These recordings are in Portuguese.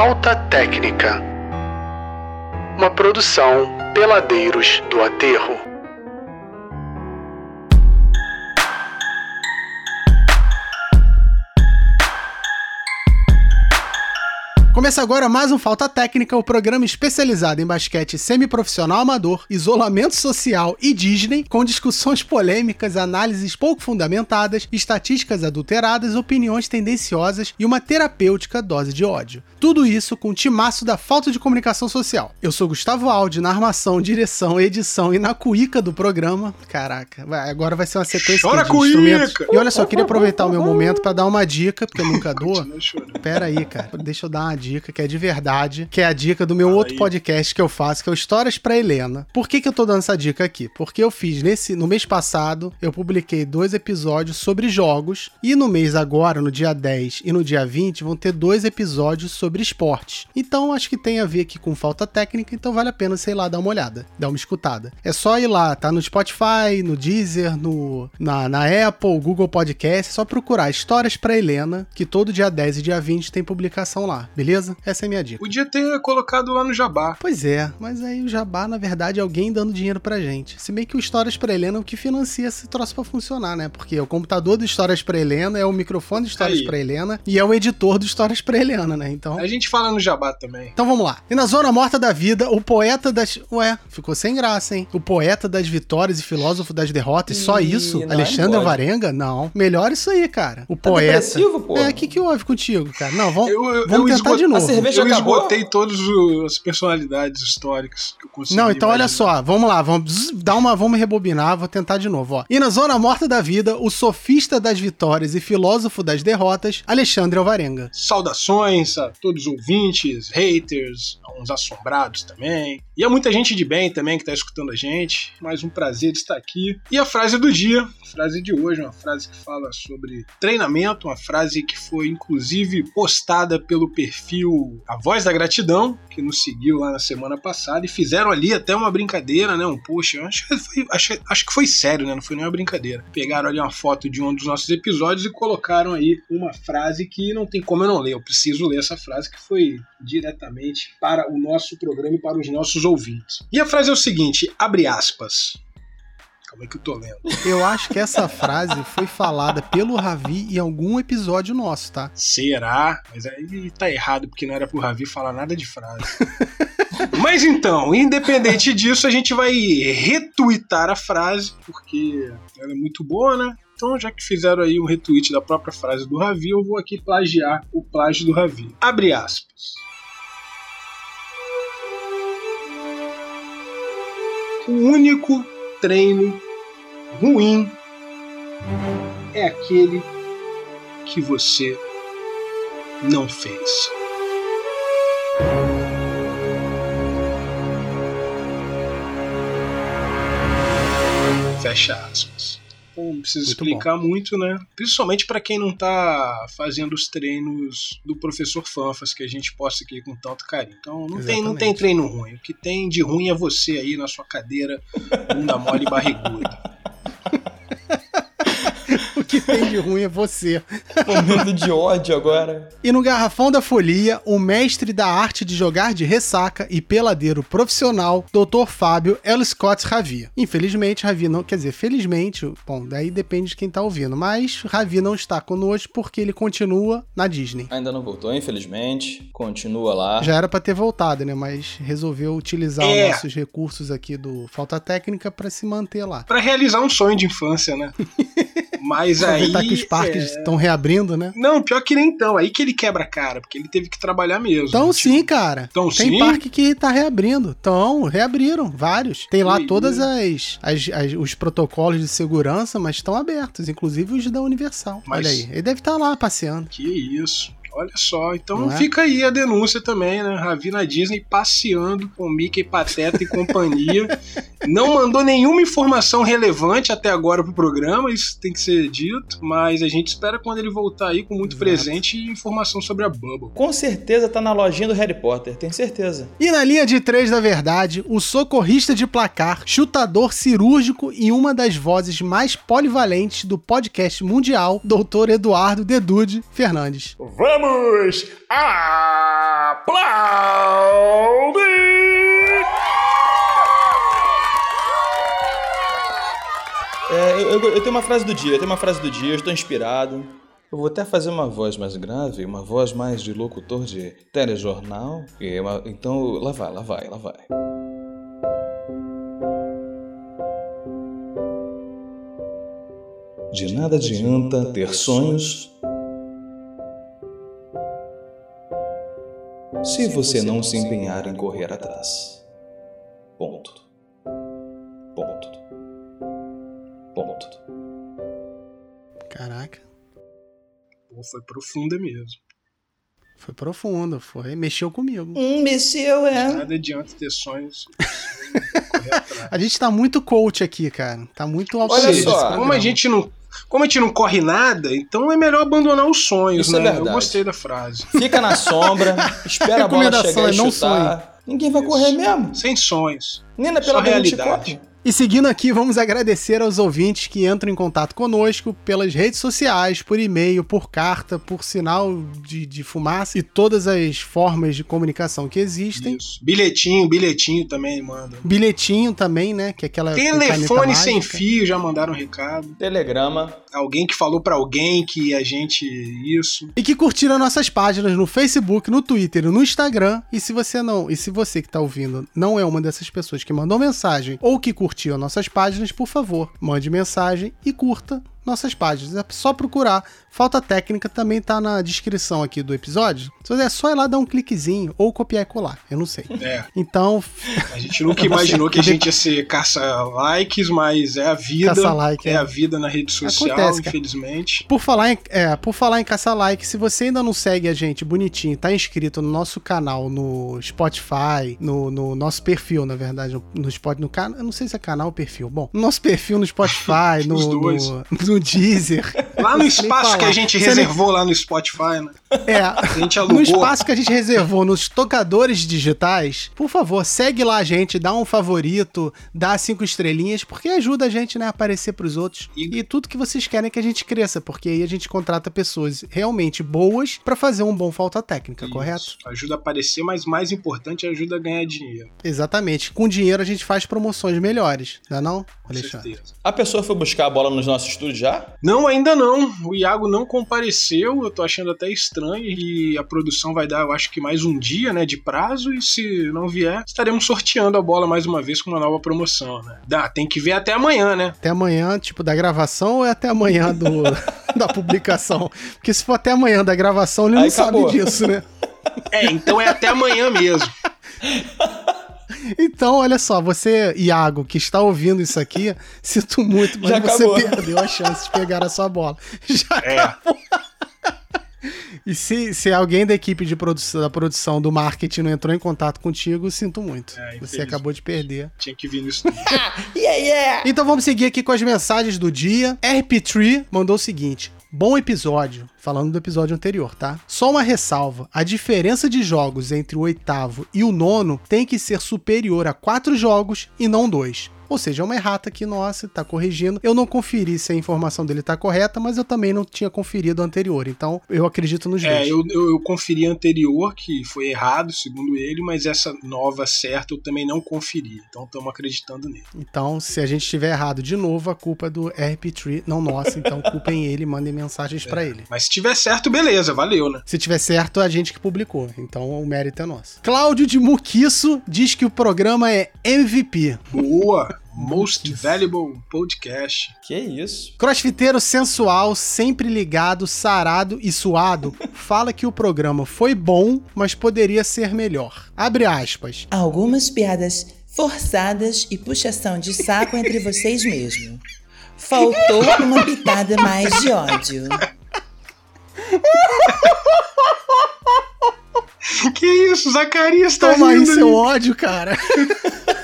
Falta Técnica. Uma produção Peladeiros do Aterro. Começa agora mais um Falta Técnica, o programa especializado em basquete semiprofissional amador, isolamento social e Disney, com discussões polêmicas, análises pouco fundamentadas, estatísticas adulteradas, opiniões tendenciosas e uma terapêutica dose de ódio. Tudo isso com o timaço da falta de comunicação social. Eu sou Gustavo Aldi, na armação, direção, edição e na cuíca do programa. Caraca, agora vai ser uma sequência Chora de instrumentos. E olha só, eu queria aproveitar o meu momento para dar uma dica, porque eu nunca dou. Pera aí, cara. Deixa eu dar uma dica que é de verdade, que é a dica do meu Fala outro aí. podcast que eu faço, que é o Histórias pra Helena. Por que que eu tô dando essa dica aqui? Porque eu fiz nesse no mês passado, eu publiquei dois episódios sobre jogos e no mês agora, no dia 10 e no dia 20, vão ter dois episódios sobre esportes. Então acho que tem a ver aqui com falta técnica, então vale a pena, sei lá, dar uma olhada, dar uma escutada. É só ir lá, tá no Spotify, no Deezer, no na, na Apple, Google Podcast, é só procurar Histórias pra Helena, que todo dia 10 e dia 20 tem publicação lá, beleza? Essa é a minha dica. Podia ter colocado lá no Jabá. Pois é, mas aí o Jabá, na verdade, é alguém dando dinheiro pra gente. Se bem que o Histórias pra Helena é o que financia esse troço pra funcionar, né? Porque o computador do Histórias pra Helena é o microfone do Histórias Aí. pra Helena e é o editor do Histórias pra Helena, né? Então. A gente fala no Jabá também. Então vamos lá. E na Zona Morta da Vida, o poeta das. Ué, ficou sem graça, hein? O poeta das vitórias e filósofo das derrotas. Só isso? não, Alexandre. Alvarenga? Não. Melhor isso aí, cara. O Tá poeta. pô? É, o que, que houve contigo, cara? Não, vamos, Eu, eu, vamos eu tentar esgot- de novo. A cerveja Eu acabou? esgotei todas as personalidades históricas que eu consegui. Não, então olha imaginar. só, vamos lá, vamos dar uma, vamos rebobinar, vou tentar de novo, ó. E na zona morta da vida, o sofista das vitórias e filósofo das derrotas, Alexandre Alvarenga. Saudações a todos os ouvintes, haters, a uns assombrados também. E a muita gente de bem também que tá escutando a gente. Mais um prazer estar aqui. E a frase do dia, a frase de hoje, uma frase que fala sobre treinamento, uma frase que foi inclusive postada pelo perfil A Voz da Gratidão, que nos seguiu lá na semana passada e fizeram ali até uma brincadeira, né? Um post. Acho, que foi, acho, acho que foi sério, né? Não foi nem uma brincadeira. Pegaram ali uma foto de um dos nossos episódios e colocaram aí uma frase que não tem como eu não ler. Eu preciso ler essa frase que foi diretamente para o nosso programa e para os nossos ouvintes. E a frase é o seguinte: abre aspas. Calma aí que eu tô lendo. Eu acho que essa frase foi falada pelo Ravi em algum episódio nosso, tá? Será? Mas aí tá errado, porque não era pro Ravi falar nada de frase. Mas então, independente disso, a gente vai retweetar a frase, porque ela é muito boa, né? Então, já que fizeram aí um retweet da própria frase do Ravi, eu vou aqui plagiar o plágio do Ravi. Abre aspas. O único treino ruim é aquele que você não fez. Fecha aspas. Então, não precisa Muito explicar muito, né? Principalmente para quem não tá fazendo os treinos do professor Fanfas que a gente posta aqui com tanto carinho. Então não tem, não tem treino ruim. O que tem de ruim é você aí na sua cadeira, bunda mole e barriguda. O que tem de ruim é você. Momento de ódio agora. E no Garrafão da Folia, o mestre da arte de jogar de ressaca e peladeiro profissional, Dr. Fábio L. Scott Ravi. Infelizmente, Ravi não, quer dizer, felizmente, bom, daí depende de quem tá ouvindo, mas Ravi não está conosco porque ele continua na Disney. Ainda não voltou, infelizmente. Continua lá. Já era pra ter voltado, né? Mas resolveu utilizar É. os nossos recursos aqui do Falta Técnica pra se manter lá. Pra realizar um sonho de infância, né? Mas aí. Aproveitar que os parques é, estão reabrindo, né? Não, pior que nem então. Aí que ele quebra a cara, porque ele teve que trabalhar mesmo. Então Tipo, sim, cara. Então Tem sim? parque que tá reabrindo. Então, reabriram, vários. Tem lá Que todas as, as- as- os protocolos de segurança, mas estão abertos, inclusive os da Universal. Mas- Olha aí, ele deve estar lá passeando. Que isso. Olha só, então é? fica aí a denúncia também, né? Ravi na Disney passeando com Mickey, Pateta e companhia. Não mandou nenhuma informação relevante até agora pro programa, isso tem que ser dito, mas a gente espera quando ele voltar aí com muito Exato. presente e informação sobre a Bubble. Com certeza tá na lojinha do Harry Potter, tenho certeza. E na linha de três da verdade, o socorrista de placar, chutador cirúrgico e uma das vozes mais polivalentes do podcast mundial, Dr. Eduardo Dedude Fernandes. Vamos à É, eu, eu- eu tenho uma frase do dia, eu tenho uma frase do dia, eu estou inspirado. Eu vou até fazer uma voz mais grave, uma voz mais de locutor de telejornal. E uma- então, lá vai, lá vai, lá vai. De nada adianta ter sonhos se você não se empenhar em correr atrás. Ponto. Ponto. Ponto. Caraca, Pô, foi profunda mesmo. foi profundo, foi. Mexeu comigo. Hum, mexeu, é. Nada adianta ter sonhos. A gente tá muito coach aqui, cara. Tá muito Olha só. Como a gente não. Como a gente não corre nada, então é melhor abandonar os sonhos, Isso é né? Eu verdade. gostei da frase. Fica na sombra, espera a bola chegar e é não chutar. Ninguém vai correr mesmo. Sem sonhos. Nem na Só pela gente realidade. E seguindo aqui, vamos agradecer aos ouvintes que entram em contato conosco pelas redes sociais, por e-mail, por carta, por sinal de, de fumaça e todas as formas de comunicação que existem. Isso. Bilhetinho, bilhetinho também manda. Bilhetinho também, né? Que é aquela. Telefone sem fio, já mandaram um recado. Telegrama. Alguém que falou pra alguém que a gente. Isso. E que curtiram nossas páginas no Facebook, no Twitter, e no Instagram. E se você não, e se você que tá ouvindo não é uma dessas pessoas que mandou mensagem ou que curtiu nossas páginas, por favor, mande mensagem e curta nossas páginas. É só procurar. Falta técnica também tá na descrição aqui do episódio. É só ir lá dar um cliquezinho ou copiar e colar, eu não sei. É. Então, A gente nunca imaginou que a gente ia ser caça-likes, mas é a vida. Caça-like, é. é. a vida na rede social, Acontece, infelizmente. Por falar em, é, por falar em caça like, se você ainda não segue a gente bonitinho, tá inscrito no nosso canal no Spotify, no, no nosso perfil, na verdade, no, no Spotify, no canal, eu não sei se é canal ou perfil. Bom, no nosso perfil no Spotify, no, dois. no, no Deezer. Lá no espaço que a gente reservou lá no Spotify, né? É, A gente alugou. no espaço que a gente reservou nos tocadores digitais, por favor, segue lá a gente, dá um favorito, dá cinco estrelinhas, porque ajuda a gente né, a aparecer pros outros. E- E tudo que vocês querem é que a gente cresça, porque aí a gente contrata pessoas realmente boas pra fazer um bom falta técnica, Isso. correto? Ajuda a aparecer, mas mais importante, ajuda a ganhar dinheiro. Exatamente. Com dinheiro a gente faz promoções melhores, não é não, Com Alexandre? certeza. A pessoa foi buscar a bola nos nossos estúdios já? Não, ainda não. O Iago não compareceu. Eu tô achando até estranho. E a produção vai dar, eu acho que mais um dia, né, de prazo. E se não vier, estaremos sorteando a bola mais uma vez com uma nova promoção, né? Dá, tem que ver até amanhã, né? Até amanhã, tipo, da gravação ou é até amanhã do, da publicação? Porque se for até amanhã da gravação, ele Aí não sabe acabou. disso, né? É, então é até amanhã mesmo. Então, olha só, você, Iago, que está ouvindo isso aqui, sinto muito, mas Já você acabou. perdeu a chance de pegar a sua bola. Já É. E se, se alguém da equipe de produção, da produção do marketing não entrou em contato contigo, sinto muito. É, Você acabou de perder. Tinha que vir no estúdio. Yeah, yeah! Então vamos seguir aqui com as mensagens do dia. RP3 mandou o seguinte: Bom episódio, falando do episódio anterior, tá? Só uma ressalva: a diferença de jogos entre o oitavo e o nono tem que ser superior a quatro jogos e não dois. Ou seja, é uma errata aqui nossa, tá corrigindo. Eu não conferi se a informação dele tá correta, mas eu também não tinha conferido a anterior. Então, eu acredito nos É, dois. eu, eu, eu conferi anterior, que foi errado, segundo ele, mas essa nova certa eu também não conferi. Então estamos acreditando nele. Então, se a gente estiver errado de novo, a culpa é do RP3, não nossa. Então, culpem ele, mandem mensagens pra ele. Mas se tiver certo, beleza, valeu, né? Se tiver certo, é a gente que publicou. Então o mérito é nosso. Cláudio de Muquiço diz que o programa é MVP. Boa! Most Valuable Podcast. Que isso? Crossfiteiro sensual, sempre ligado, sarado e suado, fala que o programa foi bom, mas poderia ser melhor. Abre aspas. Algumas piadas forçadas e puxação de saco entre vocês mesmo. Faltou uma pitada mais de ódio. Que isso, Zacarias tá Toma aí rindo seu aí. ódio, cara.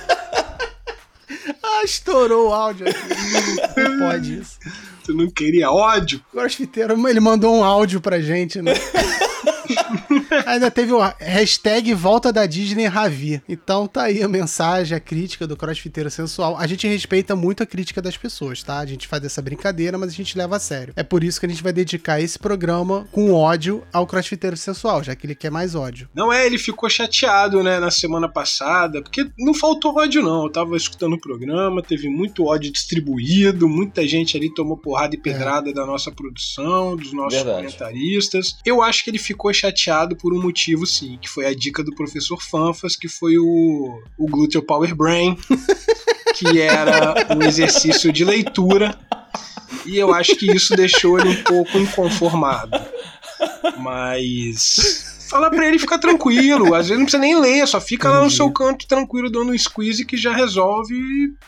ah, estourou o áudio aqui. Não pode isso. Tu não queria ódio? Crossfiteiro, ele mandou um áudio pra gente, né? Ainda teve o hashtag volta da Disney Ravi. Então tá aí a mensagem, a crítica do crossfiteiro sensual. A gente respeita muito a crítica das pessoas, tá? A gente faz essa brincadeira, mas a gente leva a sério. É por isso que a gente vai dedicar esse programa com ódio ao crossfiteiro sensual, já que ele quer mais ódio. Não é, ele ficou chateado, né, na semana passada, porque não faltou ódio, não. Eu tava escutando o programa, teve muito ódio distribuído, muita gente ali tomou porrada e pedrada é. da nossa produção, dos nossos Verdade. comentaristas. Eu acho que ele ficou chateado por um motivo, sim, que foi a dica do professor Fanfas, que foi o, o Gluteal Power Brain, que era um exercício de leitura. E eu acho que isso deixou ele um pouco inconformado. Mas Fala pra ele ficar tranquilo. Às vezes não precisa nem ler, só fica Entendi. lá no seu canto tranquilo dando um squeeze que já resolve.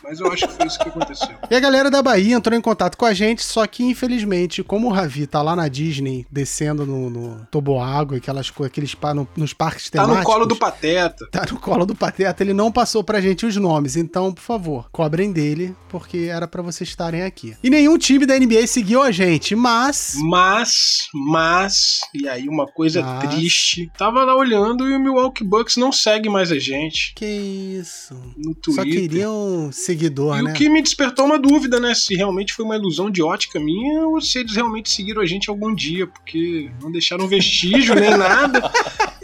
Mas eu acho que foi isso que aconteceu. E a galera da Bahia entrou em contato com a gente, só que infelizmente, como o Ravi tá lá na Disney, descendo no, no toboágua, aquelas aqueles no, nos parques temáticos. Tá no colo do Pateta. Tá no colo do Pateta, ele não passou pra gente os nomes. Então, por favor, cobrem dele, porque era para vocês estarem aqui. E nenhum time da NBA seguiu a gente, mas. Mas, mas, e aí uma coisa mas... triste Tava lá olhando e o Milwaukee Bucks não segue mais a gente. Que isso. No Twitter. Só queria um seguidor, e né? o que me despertou uma dúvida, né? Se realmente foi uma ilusão de ótica minha ou se eles realmente seguiram a gente algum dia, porque não deixaram vestígio nem nada.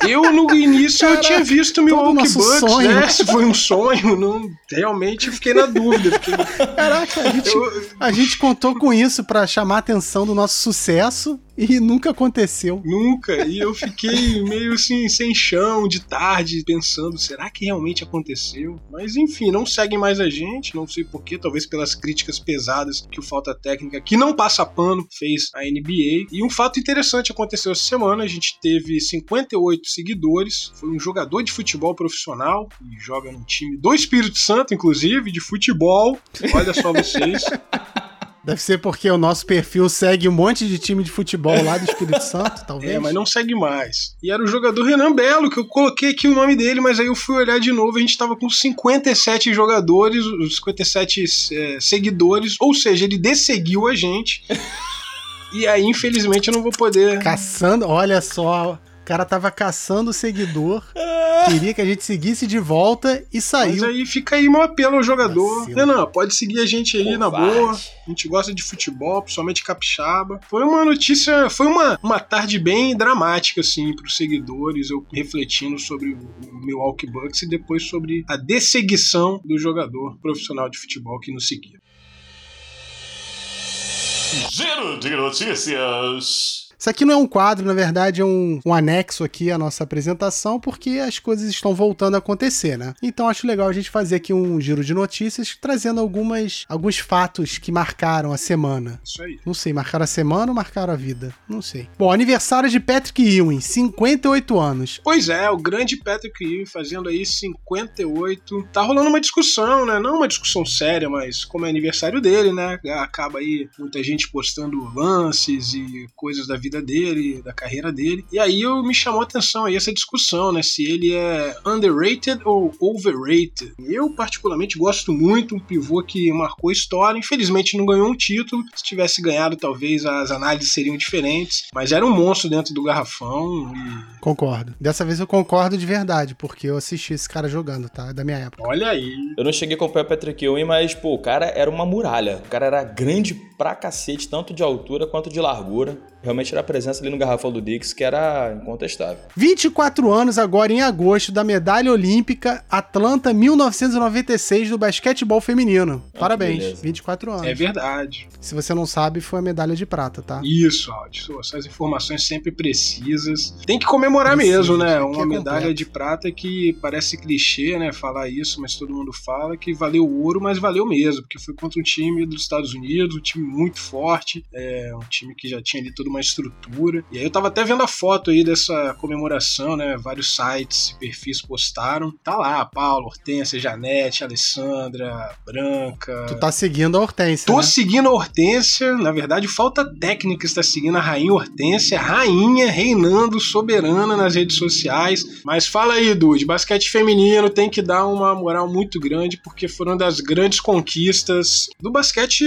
Eu, no início, Caraca, eu tinha visto Milwaukee Bucks, sonho. né? Se foi um sonho, não, realmente fiquei na dúvida. Fiquei... Caraca, a gente, eu... a gente contou com isso para chamar a atenção do nosso sucesso e nunca aconteceu. Nunca. E eu fiquei meio assim, sem chão, de tarde, pensando, será que realmente aconteceu? Mas enfim, não seguem mais a gente, não sei porquê, talvez pelas críticas pesadas que o Falta Técnica, que não passa pano, fez a NBA. E um fato interessante aconteceu essa semana, a gente teve 58 seguidores, foi um jogador de futebol profissional, e joga num time do Espírito Santo, inclusive, de futebol. Olha só vocês. Deve ser porque o nosso perfil segue um monte de time de futebol lá do Espírito Santo, talvez. É, mas não segue mais. E era o jogador Renan Belo, que eu coloquei aqui o nome dele, mas aí eu fui olhar de novo, a gente tava com 57 jogadores, 57 é, seguidores, ou seja, ele desseguiu a gente. e aí, infelizmente, eu não vou poder. Caçando, olha só. O cara tava caçando o seguidor, queria que a gente seguisse de volta e saiu. Mas aí fica aí meu apelo ao jogador. Vacilo. Renan, pode seguir a gente aí na boa. A gente gosta de futebol, principalmente capixaba. Foi uma notícia, foi uma, uma tarde bem dramática, assim, pros seguidores, eu refletindo sobre o Milwaukee Bucks e depois sobre a desseguição do jogador profissional de futebol que nos seguia. Giro de notícias. Isso aqui não é um quadro, na verdade é um, um anexo aqui à nossa apresentação, porque as coisas estão voltando a acontecer, né? Então acho legal a gente fazer aqui um giro de notícias, trazendo algumas, alguns fatos que marcaram a semana. Isso aí. Não sei, marcaram a semana ou marcaram a vida? Não sei. Bom, aniversário de Patrick Ewing, 58 anos. Pois é, o grande Patrick Ewing fazendo aí 58. Tá rolando uma discussão, né? Não uma discussão séria, mas como é aniversário dele, né? Acaba aí muita gente postando lances e coisas da vida dele, da carreira dele. E aí eu me chamou a atenção aí essa discussão, né? Se ele é underrated ou overrated. Eu, particularmente, gosto muito, um pivô que marcou história. Infelizmente não ganhou um título. Se tivesse ganhado, talvez as análises seriam diferentes. Mas era um monstro dentro do garrafão. E... Concordo. Dessa vez eu concordo de verdade, porque eu assisti esse cara jogando, tá? Da minha época. Olha aí. Eu não cheguei a acompanhar o Patrick Ewing, mas, pô, o cara era uma muralha. O cara era grande pra cacete, tanto de altura quanto de largura realmente era a presença ali no garrafão do Dix, que era incontestável. 24 anos agora em agosto da medalha olímpica Atlanta 1996 do basquetebol feminino. Ah, Parabéns, 24 anos. É verdade. Se você não sabe, foi a medalha de prata, tá? Isso, Aldo. Essas informações sempre precisas. Tem que comemorar Precisa, mesmo, né? Uma é medalha completo. de prata que parece clichê, né? Falar isso, mas todo mundo fala que valeu ouro, mas valeu mesmo, porque foi contra um time dos Estados Unidos, um time muito forte, é um time que já tinha ali todo uma estrutura. E aí eu tava até vendo a foto aí dessa comemoração, né? Vários sites e perfis postaram. Tá lá, Paulo, Hortência, Janete, Alessandra, Branca. Tu tá seguindo a Hortência. Tô né? seguindo a Hortência. Na verdade, falta técnica está seguindo a Rainha Hortência, rainha reinando soberana nas redes sociais. Mas fala aí, Dude, basquete feminino tem que dar uma moral muito grande, porque foram das grandes conquistas do basquete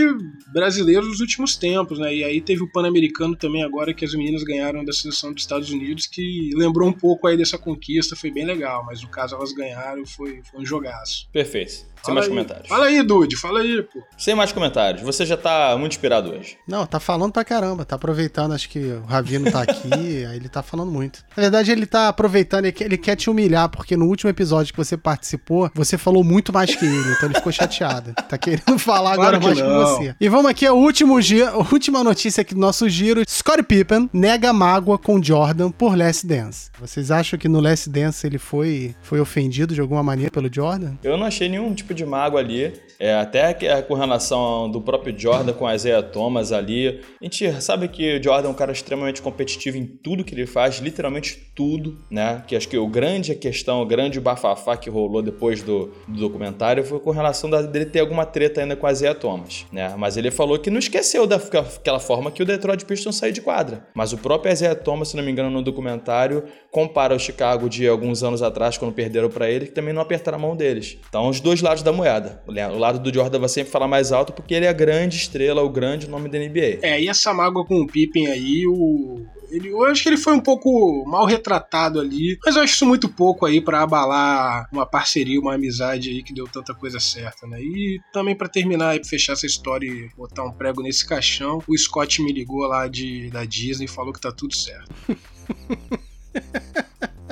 brasileiro dos últimos tempos, né? E aí teve o Pan-Americano também agora que as meninas ganharam da seleção dos Estados Unidos, que lembrou um pouco aí dessa conquista, foi bem legal, mas no caso elas ganharam, foi, foi um jogaço. Perfeito. Sem mais aí. comentários. Fala aí, Dude, fala aí, pô. Sem mais comentários. Você já tá muito inspirado hoje. Não, tá falando pra caramba. Tá aproveitando, acho que o Ravino tá aqui, aí ele tá falando muito. Na verdade, ele tá aproveitando, ele quer, ele quer te humilhar, porque no último episódio que você participou, você falou muito mais que ele, então ele ficou chateado. Tá querendo falar Claro agora que mais que não. você. E vamos aqui, a, último giro, a última notícia aqui do nosso giro. Scottie Pippen nega mágoa com Jordan por Last Dance. Vocês acham que no Last Dance ele foi, foi ofendido de alguma maneira pelo Jordan? Eu não achei nenhum tipo de mágoa ali. É, até é com relação do próprio Jordan com a Isaiah Thomas ali. A gente sabe que o Jordan é um cara extremamente competitivo em tudo que ele faz, literalmente tudo, né? Que acho que o grande questão, o grande bafafá que rolou depois do, do documentário foi com relação da- dele ter alguma treta ainda com a Isaiah Thomas, né? Mas ele falou que não esqueceu daquela forma que o Detroit Pistons saiu de quadra. Mas o próprio Isaiah Thomas, se não me engano, no documentário, compara o Chicago de alguns anos atrás, quando perderam pra ele, que também não apertaram a mão deles. Então, os dois lados da moeda. O lado do Jordan vai sempre falar mais alto porque ele é a grande estrela, o grande nome da NBA. É, e essa mágoa com o Pippen aí, o. Ele, eu acho que ele foi um pouco mal retratado ali, mas eu acho isso muito pouco aí pra abalar uma parceria, uma amizade aí que deu tanta coisa certa, né? E também pra terminar aí, pra fechar essa história e botar um prego nesse caixão, o Scott me ligou lá de, da Disney e falou que tá tudo certo.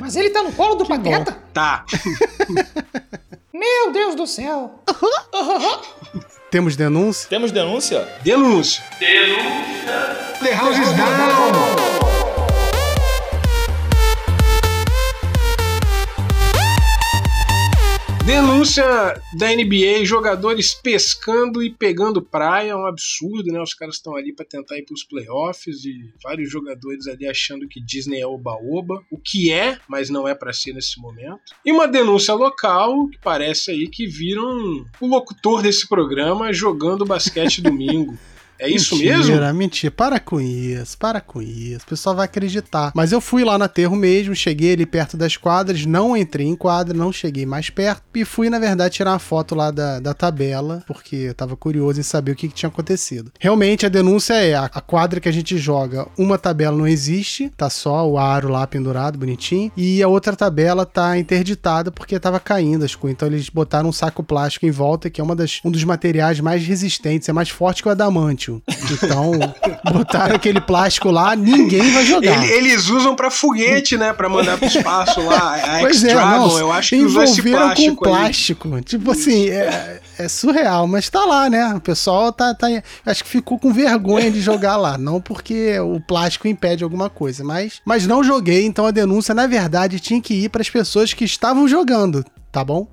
Mas ele tá no colo do Pateta? Tá. Meu Deus do céu. Temos denúncia? Temos denúncia? Denúncia. Denúncia. The house is down. Denúncia da NBA, jogadores pescando e pegando praia, é um absurdo, né? Os caras estão ali para tentar ir para os playoffs e vários jogadores ali achando que Disney é oba-oba, o que é, mas não é para ser nesse momento. E uma denúncia local que parece aí que viram o locutor desse programa jogando basquete domingo. É isso mentira, mesmo? Mentira, para com isso, para com isso. O pessoal vai acreditar. Mas eu fui lá no aterro mesmo, cheguei ali perto das quadras, não entrei em quadra, não cheguei mais perto. E fui, na verdade, tirar uma foto lá da, da tabela, porque eu tava curioso em saber o que, que tinha acontecido. Realmente, a denúncia é: a, a quadra que a gente joga, uma tabela não existe, tá só o aro lá pendurado, bonitinho. E a outra tabela tá interditada porque tava caindo as coisas. Então eles botaram um saco plástico em volta, que é uma das, um dos materiais mais resistentes, é mais forte que o adamantio. Então, botaram aquele plástico lá, ninguém vai jogar. Ele- eles usam pra foguete, né? Pra mandar pro espaço lá. A Pois é, não, eu acho que envolveram plástico com aí. plástico. Tipo assim, é, é surreal, mas tá lá, né? O pessoal tá, tá. Acho que ficou com vergonha de jogar lá. Não porque o plástico impede alguma coisa, mas, mas não joguei, então a denúncia, na verdade, tinha que ir pras pessoas que estavam jogando, tá bom?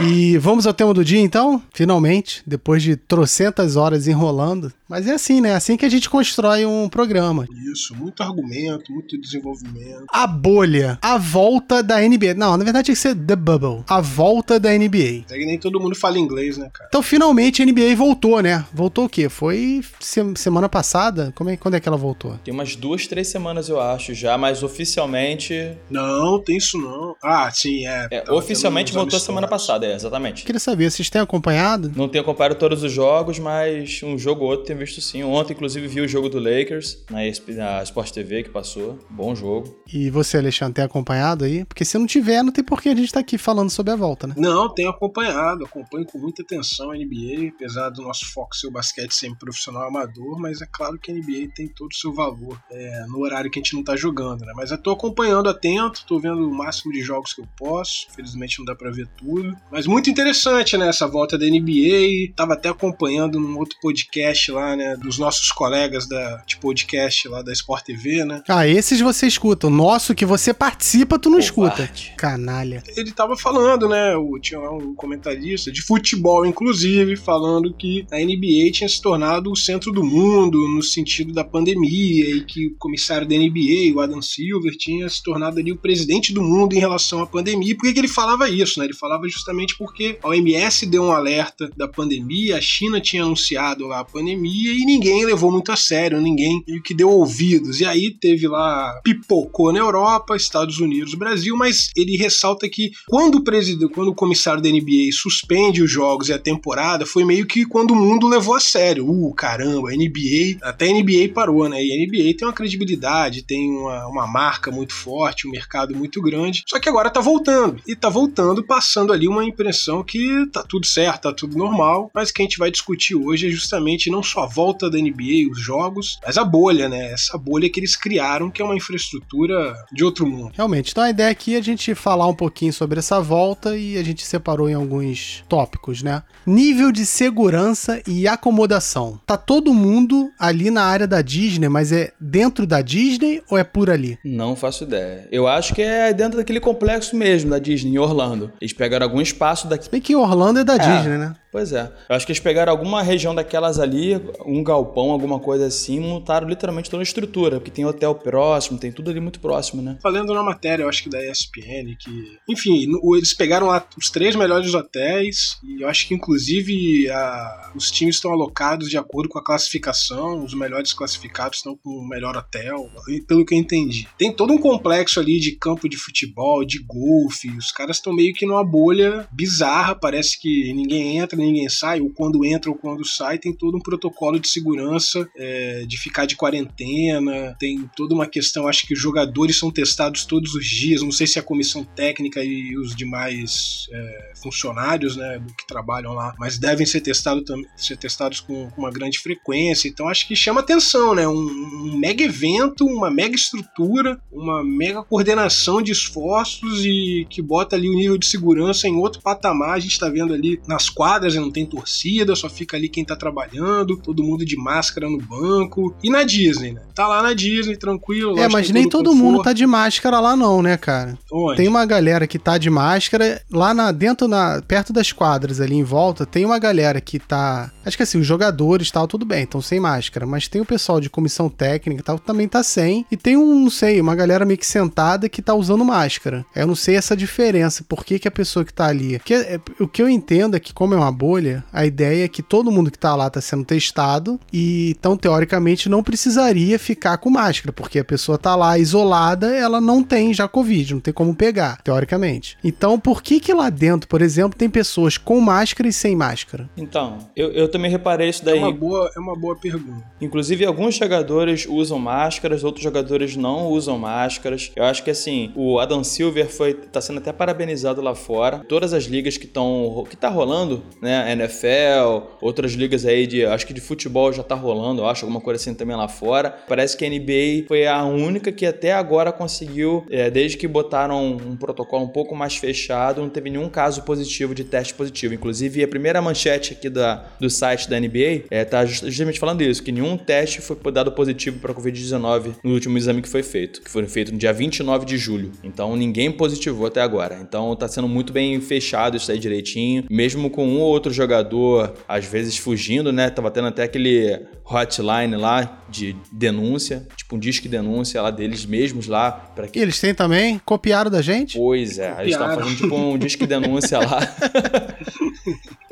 E vamos ao tema do dia, então? Finalmente, depois de trocentas horas enrolando. Mas é assim, né? É assim que a gente constrói um programa. Isso, muito argumento, muito desenvolvimento. A bolha, a volta da NBA. Não, na verdade tinha que ser The Bubble. A volta da NBA. É que nem todo mundo fala inglês, né, cara? Então, finalmente a NBA voltou, né? Voltou o quê? Foi se- semana passada? Como é, quando é que ela voltou? Tem umas duas, três semanas, eu acho, já, mas oficialmente. Não, tem isso não. Ah, sim, é. é, Tava oficialmente voltou semana passada, é, exatamente. Queria saber, vocês têm acompanhado? Não tenho acompanhado todos os jogos, mas um jogo ou outro tenho visto sim. Ontem, inclusive, vi o jogo do Lakers na, ESP na Sport TV que passou. Bom jogo. E você, Alexandre, tem acompanhado aí? Porque se não tiver, não tem por que a gente tá aqui falando sobre a volta, né? Não, tenho acompanhado, acompanho com muita atenção a NBA, apesar do nosso foco ser o basquete sempre profissional amador, mas é claro que a NBA tem todo o seu valor é, no horário que a gente não tá jogando, né? Mas eu tô acompanhando atento, tô vendo o máximo de jogos que eu posso, felizmente não dá pra ver tudo, mas muito interessante, né, essa volta da NBA, tava até acompanhando num outro podcast lá, né, dos nossos colegas da, de podcast lá da Sport TV, né? Ah, esses você escuta. O nosso que você participa, tu não escuta. Covarde. Canalha. ele tava falando, né? O, tinha lá um comentarista de futebol, inclusive, falando que a NBA tinha se tornado o centro do mundo no sentido da pandemia e que o comissário da NBA, o Adam Silver, tinha se tornado ali o presidente do mundo em relação à pandemia. E por que, que ele falava isso, né? Ele falava justamente justamente porque a OMS deu um alerta da pandemia, a China tinha anunciado lá a pandemia e ninguém levou muito a sério, ninguém meio que deu ouvidos. E aí teve lá, pipocou na Europa, Estados Unidos, Brasil, mas ele ressalta que quando o presidente, quando o comissário da NBA suspende os jogos e a temporada, foi meio que quando o mundo levou a sério. Uh, caramba, a NBA, até a NBA parou, né? E a NBA tem uma credibilidade, tem uma, uma marca muito forte, um mercado muito grande. Só que agora tá voltando. E tá voltando, passando ali uma impressão que tá tudo certo, tá tudo normal. Mas o que a gente vai discutir hoje é justamente não só a volta da NBA, os jogos, mas a bolha, né? Essa bolha que eles criaram, que é uma infraestrutura de outro mundo. Realmente. Então a ideia aqui é a gente falar um pouquinho sobre essa volta e a gente separou em alguns tópicos, né? Nível de segurança e acomodação. Tá todo mundo ali na área da Disney, mas é dentro da Disney ou é por ali? Não faço ideia. Eu acho que é dentro daquele complexo mesmo da Disney, em Orlando. Eles pegaram algum espaço daqui. Se bem que Orlando é da Disney, né? Pois é. Eu acho que eles pegaram alguma região daquelas ali, um galpão, alguma coisa assim, montaram literalmente toda a estrutura, porque tem hotel próximo, tem tudo ali muito próximo, né? Falando na matéria, eu acho que da ESPN, que. Enfim, eles pegaram lá os três melhores hotéis, e eu acho que inclusive a- os times estão alocados de acordo com a classificação, os melhores classificados estão com o melhor hotel, pelo que eu entendi. Tem todo um complexo ali de campo de futebol, de golfe, os caras estão meio que numa bolha bizarra, parece que ninguém entra, ninguém sai, ou quando entra ou quando sai, tem todo um protocolo de segurança, é, de ficar de quarentena, tem toda uma questão, acho que os jogadores são testados todos os dias, não sei se a comissão técnica e os demais é, funcionários né, que trabalham lá, mas devem ser, testado, ser testados com, uma grande frequência, então acho que chama atenção, né? Um, um mega evento, uma mega estrutura, uma mega coordenação de esforços e que bota ali o nível de segurança em outro patamar. A gente tá vendo ali nas quadras, né, não tem torcida, só fica ali quem tá trabalhando, todo mundo de máscara no banco. E na Disney, né? Tá lá na Disney, tranquilo. É, mas nem todo todo o mundo conforto. tá de máscara lá não, né, cara? Onde? Tem uma galera que tá de máscara lá na dentro na perto das quadras ali em volta, tem uma galera que tá, acho que assim, os jogadores e tal, tudo bem, estão sem máscara, mas tem o pessoal de comissão técnica e tal que também tá sem e tem um, não sei, uma galera meio que sentada que tá usando máscara. Eu não sei essa diferença, por que que a pessoa que tá ali, porque é, o que eu entendo é que como é uma bolha, a ideia é que todo mundo que tá lá tá sendo testado e então teoricamente não precisaria ficar com máscara, porque a pessoa tá lá isolada, ela não tem já covid, não tem como pegar, teoricamente. Então, por que que lá dentro, por exemplo, tem pessoas com máscara e sem máscara? Então, eu, eu também reparei isso É daí. uma boa, é uma boa pergunta. Inclusive, alguns jogadores usam máscaras, outros jogadores não usam máscaras. Eu acho que assim, o Adam Silver foi tá sendo até parabenizado lá fora. Todas as ligas que estão que tá rolando, né, NFL, outras ligas aí de, acho que de futebol já tá rolando, acho alguma coisa assim também lá fora. Parece que a NBA foi a única que até agora conseguiu, é, desde que botaram um protocolo um pouco mais fechado, não teve nenhum caso positivo de teste positivo. Inclusive, a primeira manchete aqui da, do site da NBA é, tá just- justamente falando isso, que nenhum teste foi dado positivo para Covid-19 no último exame que foi feito, que foi feito no dia 29 de julho. Então, ninguém positivou até agora. Então, tá sendo muito bem fechado isso aí direitinho. Mesmo com um ou outro jogador, às vezes fugindo, né? Tava tendo até aquele hotline lá de denúncia, tipo um disque denúncia lá deles mesmos lá, para E eles têm também? Copiaram da gente? Pois é, eles estavam Copiaram. fazendo tipo um disque denúncia lá.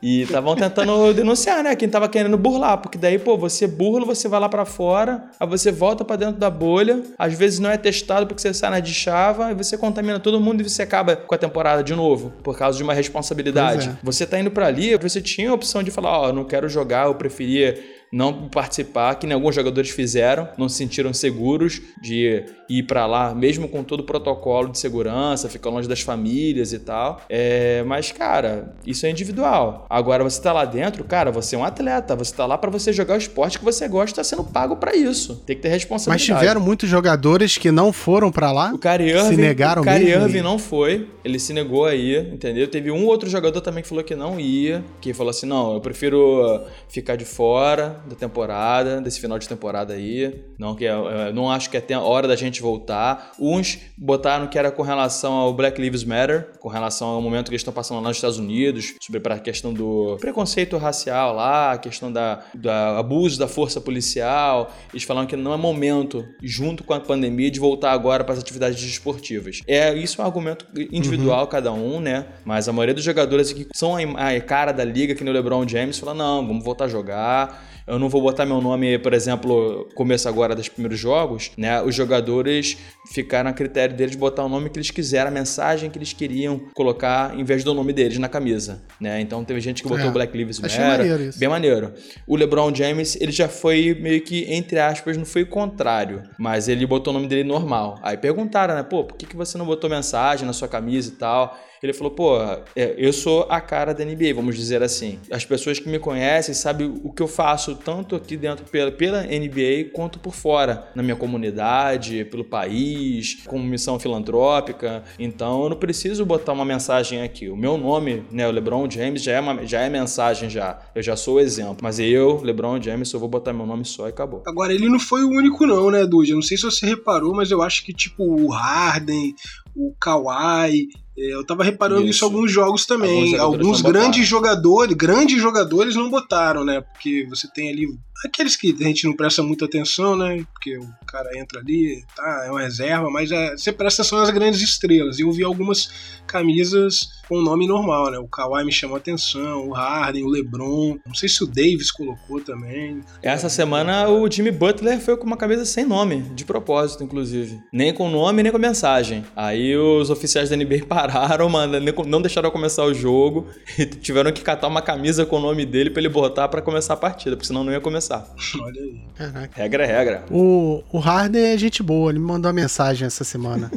e estavam tentando denunciar, né? Quem tava querendo burlar, porque daí, pô, você burla, você vai lá pra fora, aí você volta pra dentro da bolha, às vezes não é testado porque você sai na de chava, e você contamina todo mundo e você acaba com a temporada de novo, por causa de uma responsabilidade. É. Você tá indo pra ali, você tinha a opção de falar, ó, não quero jogar, eu preferia não participar, que nem alguns jogadores fizeram, não se sentiram seguros de ir pra lá, mesmo com todo o protocolo de segurança, ficar longe das famílias e tal. É, mas, cara, isso é individual. Agora, você tá lá dentro, cara, você é um atleta, você tá lá pra você jogar o esporte que você gosta, tá sendo pago pra isso. Tem que ter Mas responsabilidade. tiveram muitos jogadores que não foram pra lá? O Kyrie Irving, se negaram o Kyrie mesmo? Irving não foi, ele se negou aí, entendeu? Teve um outro jogador também que falou que não ia, que falou assim, não, eu prefiro ficar de fora, da temporada, desse final de temporada aí. Não, que é, é, não acho que é a hora da gente voltar. Uns botaram que era com relação ao Black Lives Matter, com relação ao momento que eles estão passando lá nos Estados Unidos, sobre a questão do preconceito racial lá, a questão da, da abuso da força policial. Eles falaram que não é momento, junto com a pandemia, de voltar agora para as atividades desportivas. É isso é um argumento individual uhum. cada um, né? Mas a maioria dos jogadores que são a, a cara da liga, que no LeBron James, fala não, vamos voltar a jogar eu não vou botar meu nome, por exemplo, começo agora dos primeiros jogos, né? Os jogadores ficaram a critério deles botar o nome que eles quiseram, a mensagem que eles queriam colocar em vez do nome deles na camisa, né? Então teve gente que botou é, Black Lives Matter, bem maneiro. O LeBron James, ele já foi meio que entre aspas, não foi o contrário, mas ele botou o nome dele normal. Aí perguntaram, né? Pô, por que, que você não botou mensagem na sua camisa e tal? Ele falou, pô, é, eu sou a cara da NBA, vamos dizer assim. As pessoas que me conhecem sabem o que eu faço tanto aqui dentro pela, pela NBA quanto por fora, na minha comunidade, pelo país, como missão filantrópica. Então eu não preciso botar uma mensagem aqui. O meu nome, né, o LeBron James, já é, uma, já é mensagem já. Eu já sou o exemplo. Mas eu, LeBron James, eu vou botar meu nome só e acabou. Agora, ele não foi o único não, né, Dude? Eu não sei se você reparou, mas eu acho que tipo o Harden, o Kawhi, eu tava reparando isso, isso em alguns jogos também. Alguns, alguns grandes jogadores, grandes jogadores não botaram, né? Porque você tem ali aqueles que a gente não presta muita atenção, né? Porque o cara entra ali, tá, é uma reserva, mas é, você presta atenção nas grandes estrelas. Eu vi algumas camisas com nome normal, né? O Kawhi me chamou atenção, o Harden, o LeBron, não sei se o Davis colocou também. Essa semana o Jimmy Butler foi com uma camisa sem nome, de propósito, inclusive. Nem com nome, nem com mensagem. Aí os oficiais da NBA pararam, mano, não deixaram começar o jogo e tiveram que catar uma camisa com o nome dele para ele botar para começar a partida, porque senão não ia começar começar. Olha aí. Caraca. Regra é regra. O, o Harden é gente boa, ele me mandou uma mensagem essa semana.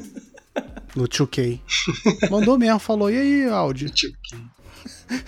no 2K. Mandou mesmo, falou, e aí, áudio? 2K.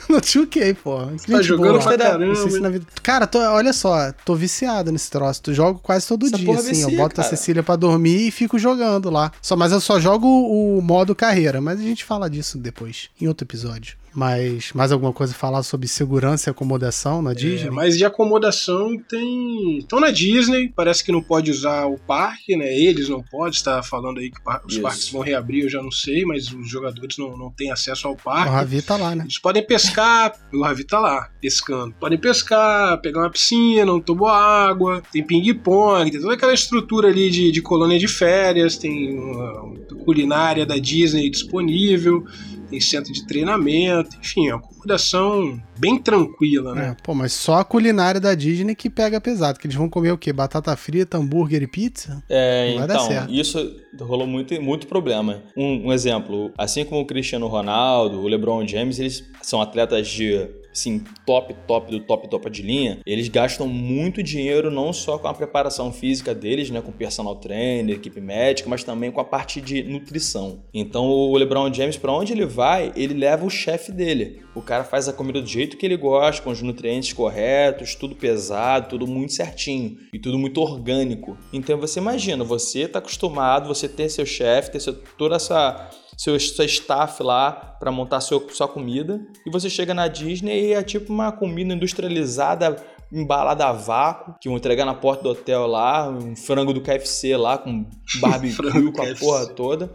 no 2K, pô. Você tá jogando pra caramba. Se cara, tô, olha só, tô viciado nesse troço. Tu jogo quase todo Essa dia, assim. Vicia, eu boto cara. a Cecília pra dormir e fico jogando lá. Só, mas eu só jogo o modo carreira. Mas a gente fala disso depois, em outro episódio. Mas mais alguma coisa a falar sobre segurança e acomodação na é, Disney? É, mas de acomodação tem. Estão na Disney, parece que não pode usar o parque, né? Eles não podem, está falando aí que os Isso. parques vão reabrir, eu já não sei, mas os jogadores não, não têm acesso ao parque. O Ravi tá lá, né? Eles podem pescar, o Ravi tá lá, pescando. Podem pescar, pegar uma piscina, um água, tem ping-pong, tem toda aquela estrutura ali de, de colônia de férias, tem uma culinária da Disney disponível tem centro de treinamento, enfim, uma acomodação bem tranquila, né? É, pô, mas só a culinária da Disney que pega pesado, que eles vão comer o quê? Batata frita, hambúrguer e pizza? É, então, isso rolou muito, muito problema. Um, um exemplo, assim como o Cristiano Ronaldo, o LeBron James, eles são atletas de assim, top, top do top, top de linha, eles gastam muito dinheiro não só com a preparação física deles, né, com personal trainer, equipe médica, mas também com a parte de nutrição. Então o LeBron James, para onde ele vai, ele leva o chefe dele. O cara faz a comida do jeito que ele gosta, com os nutrientes corretos, tudo pesado, tudo muito certinho e tudo muito orgânico. Então você imagina, você está acostumado, você ter seu chefe, ter seu, toda essa seu, seu staff lá para montar seu, sua comida. E você chega na Disney e é tipo uma comida industrializada, embalada a vácuo, que vão entregar na porta do hotel lá, um frango do KFC lá, com barbecue, com a porra toda.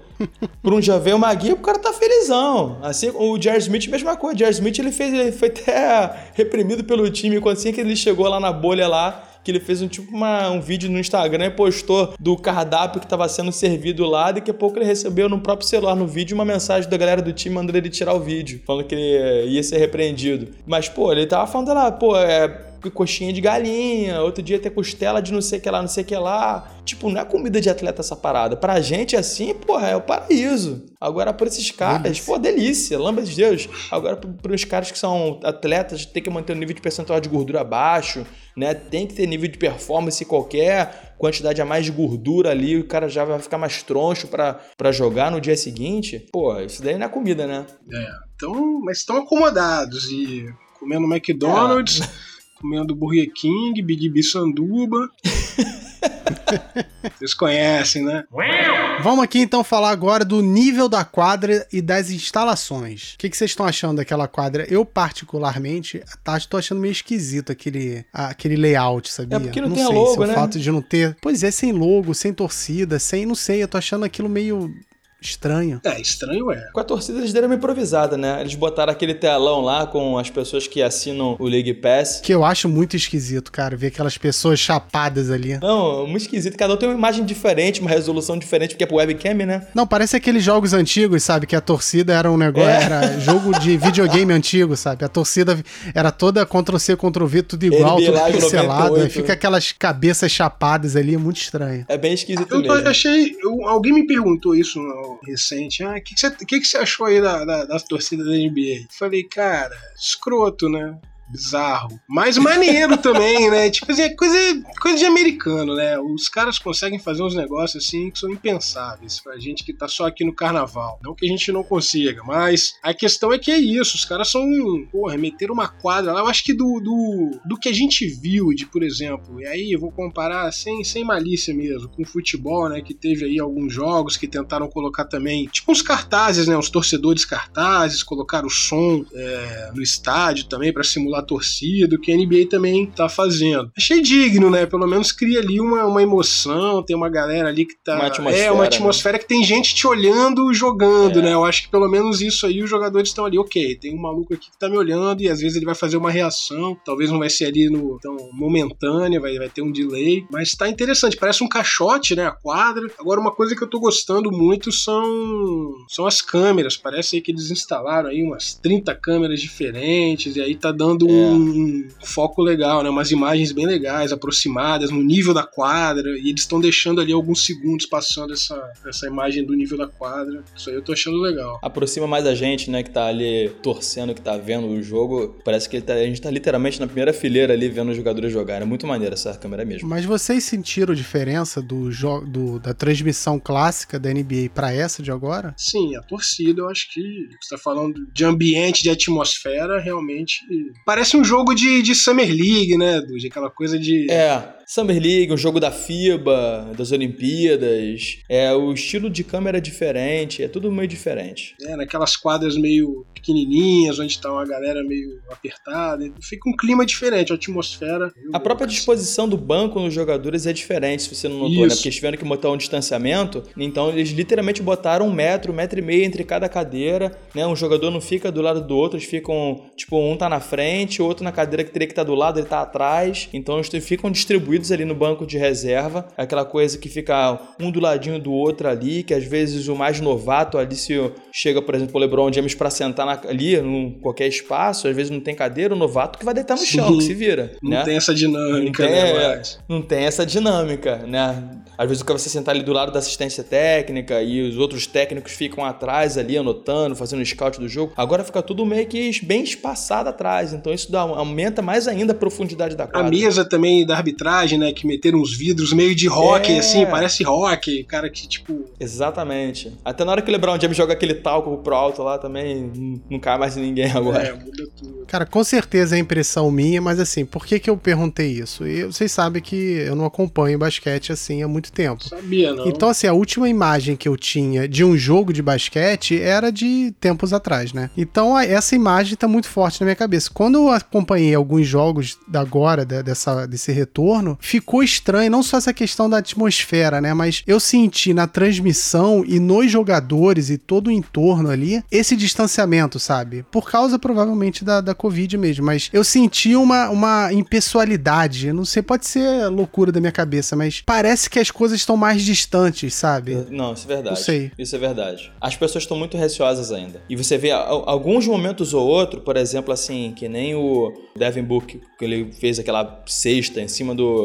Por um já veio uma guia, o cara tá felizão. Assim, o Jerry Smith, mesma coisa. O Jerry Smith, ele, fez, ele foi até reprimido pelo time quando assim que ele chegou lá na bolha lá que ele fez um tipo uma, um vídeo no Instagram e postou do cardápio que estava sendo servido lá. Daqui a pouco ele recebeu no próprio celular, no vídeo, uma mensagem da galera do time mandando ele tirar o vídeo, falando que ele ia ser repreendido. Mas, pô, ele tava falando lá, pô, é coxinha de galinha, outro dia ter costela de não sei o que lá, não sei o que lá. Tipo, não é comida de atleta essa parada. Pra gente, assim, porra, é o paraíso. Agora, por esses caras, pô, delícia, lambda de Deus. Agora, para os caras que são atletas, tem que manter o nível de percentual de gordura baixo, né? Tem que ter nível de performance qualquer quantidade a mais de gordura ali, o cara já vai ficar mais troncho para jogar no dia seguinte. Pô, isso daí não é comida, né? É, então, mas estão acomodados e comendo McDonald's. É comendo Burger King, Big B Sanduba. Vocês conhecem, né? Vamos aqui então falar agora do nível da quadra e das instalações. O que, que vocês estão achando daquela quadra? Eu, particularmente, tá, tô achando meio esquisito aquele, aquele layout, sabia? É porque não tem sei logo, se é o né? fato de não ter. Pois é, sem logo, sem torcida, sem. Não sei, eu tô achando aquilo meio estranho. É, estranho é. Com a torcida eles deram uma improvisada, né? Eles botaram aquele telão lá com as pessoas que assinam o League Pass. Que eu acho muito esquisito, cara, ver aquelas pessoas chapadas ali. Não, muito esquisito. Cada um tem uma imagem diferente, uma resolução diferente, porque é pro webcam, né? Não, parece aqueles jogos antigos, sabe? Que a torcida era um negócio. É. Era jogo de videogame antigo, sabe? A torcida era toda Ctrl-C, Ctrl-V, tudo igual, NBA tudo pixelado. 98. Aí fica aquelas cabeças chapadas ali, é muito estranho. É bem esquisito Eu tô- mesmo. achei. eu- alguém me perguntou isso no recente. Ah, o que, que, você, que, que você achou aí da, da, das torcidas da NBA? Falei, cara, escroto, né? Bizarro. Mas maneiro também, né? Tipo assim, é coisa, coisa de americano, né? Os caras conseguem fazer uns negócios assim que são impensáveis pra gente que tá só aqui no carnaval. Não que a gente não consiga, mas a questão é que é isso. Os caras são, porra, meteram uma quadra lá. Eu acho que do, do, do que a gente viu de, por exemplo, e aí eu vou comparar sem, sem malícia mesmo, com futebol, né? Que teve aí alguns jogos que tentaram colocar também, tipo uns cartazes, né? Uns torcedores cartazes, colocaram o som é, no estádio também pra simular torcida, o que a NBA também tá fazendo. Achei digno, né? Pelo menos cria ali uma, uma emoção, tem uma galera ali que tá. Uma atmosfera, é, uma né? atmosfera que tem gente te olhando jogando, né? Eu acho que pelo menos isso aí os jogadores estão ali, ok, tem um maluco aqui que tá me olhando e às vezes ele vai fazer uma reação, talvez não vai ser ali no tão momentânea, vai, vai ter um delay, mas tá interessante, parece um caixote, né? A quadra. Agora, uma coisa que eu tô gostando muito são, são as câmeras. Parece aí que eles instalaram aí umas 30 câmeras diferentes, e aí tá dando um, um foco legal, né? Umas imagens bem legais, aproximadas, no nível da quadra, e eles estão deixando ali alguns segundos passando essa, essa imagem do nível da quadra. Isso aí eu tô achando legal. Aproxima mais a gente, né, que tá ali torcendo, que tá vendo o jogo. Parece que ele tá- a gente tá literalmente na primeira fileira ali vendo os jogadores jogar. É muito maneiro essa câmera mesmo. Mas vocês sentiram diferença do, jo- do da transmissão clássica da NBA pra essa de agora? Sim, a torcida, eu acho que você tá falando de ambiente, de atmosfera, realmente. Parece um jogo de, de Summer League, né, Dude? Aquela coisa de. É, Summer League, um jogo da FIBA, das Olimpíadas. É, o estilo de câmera é diferente, é tudo meio diferente. né, naquelas quadras meio pequenininhas, onde tá uma galera meio apertada. Fica um clima diferente, a atmosfera. A própria disposição do banco nos jogadores é diferente, se você não notou, né? Isso. Porque eles tiveram que botar um distanciamento, então eles literalmente botaram um metro, um metro e meio entre cada cadeira, né? Um jogador não fica do lado do outro, eles ficam, tipo, um tá na frente, o outro na cadeira que teria que estar do lado, ele tá atrás. Então eles ficam distribuídos ali no banco de reserva, aquela coisa que fica um do ladinho do outro ali, que às vezes o mais novato ali, se chega, por exemplo, o LeBron James pra sentar na- ali, em qualquer espaço, às vezes não tem cadeira, o novato que vai deitar no chão, Sim. que se vira. Não né? tem essa dinâmica, Não tem, né? Mas... não tem essa dinâmica, né? Às vezes o cara você sentar ali do lado da assistência técnica e os outros técnicos ficam atrás ali anotando, fazendo o scout do jogo. Agora fica tudo meio que bem espaçado atrás, então isso dá, aumenta mais ainda a profundidade da A quadra. mesa também da arbitragem, né? Que meteram uns vidros meio de rock, É. assim, parece rock. Cara que, tipo. Exatamente. Até na hora que o LeBron James joga aquele talco pro alto lá também, não- cai mais ninguém agora. É, muda tudo. Cara, com certeza é impressão minha, mas assim, por que que eu perguntei isso? E vocês sabem que eu não acompanho basquete assim há muito tempo. Sabia, não. Então, assim, a última imagem que eu tinha de um jogo de basquete era de tempos atrás, né? Então, a- essa imagem tá muito forte na minha cabeça. Quando eu acompanhei alguns jogos da agora, da- dessa, desse retorno, ficou estranho, não só essa questão da atmosfera, né? Mas eu senti na transmissão e nos jogadores e todo o entorno ali esse distanciamento, sabe? Por causa, provavelmente, da, da Covid mesmo. Mas eu senti uma, uma impessoalidade. Não sei, pode ser loucura da minha cabeça, mas parece que as coisas estão mais distantes, sabe? Não, isso é verdade. Não sei. Isso é verdade. As pessoas estão muito reciosas ainda. E você vê alguns momentos ou outro, por exemplo, assim, que nem o Devin Book, que ele fez aquela cesta em cima do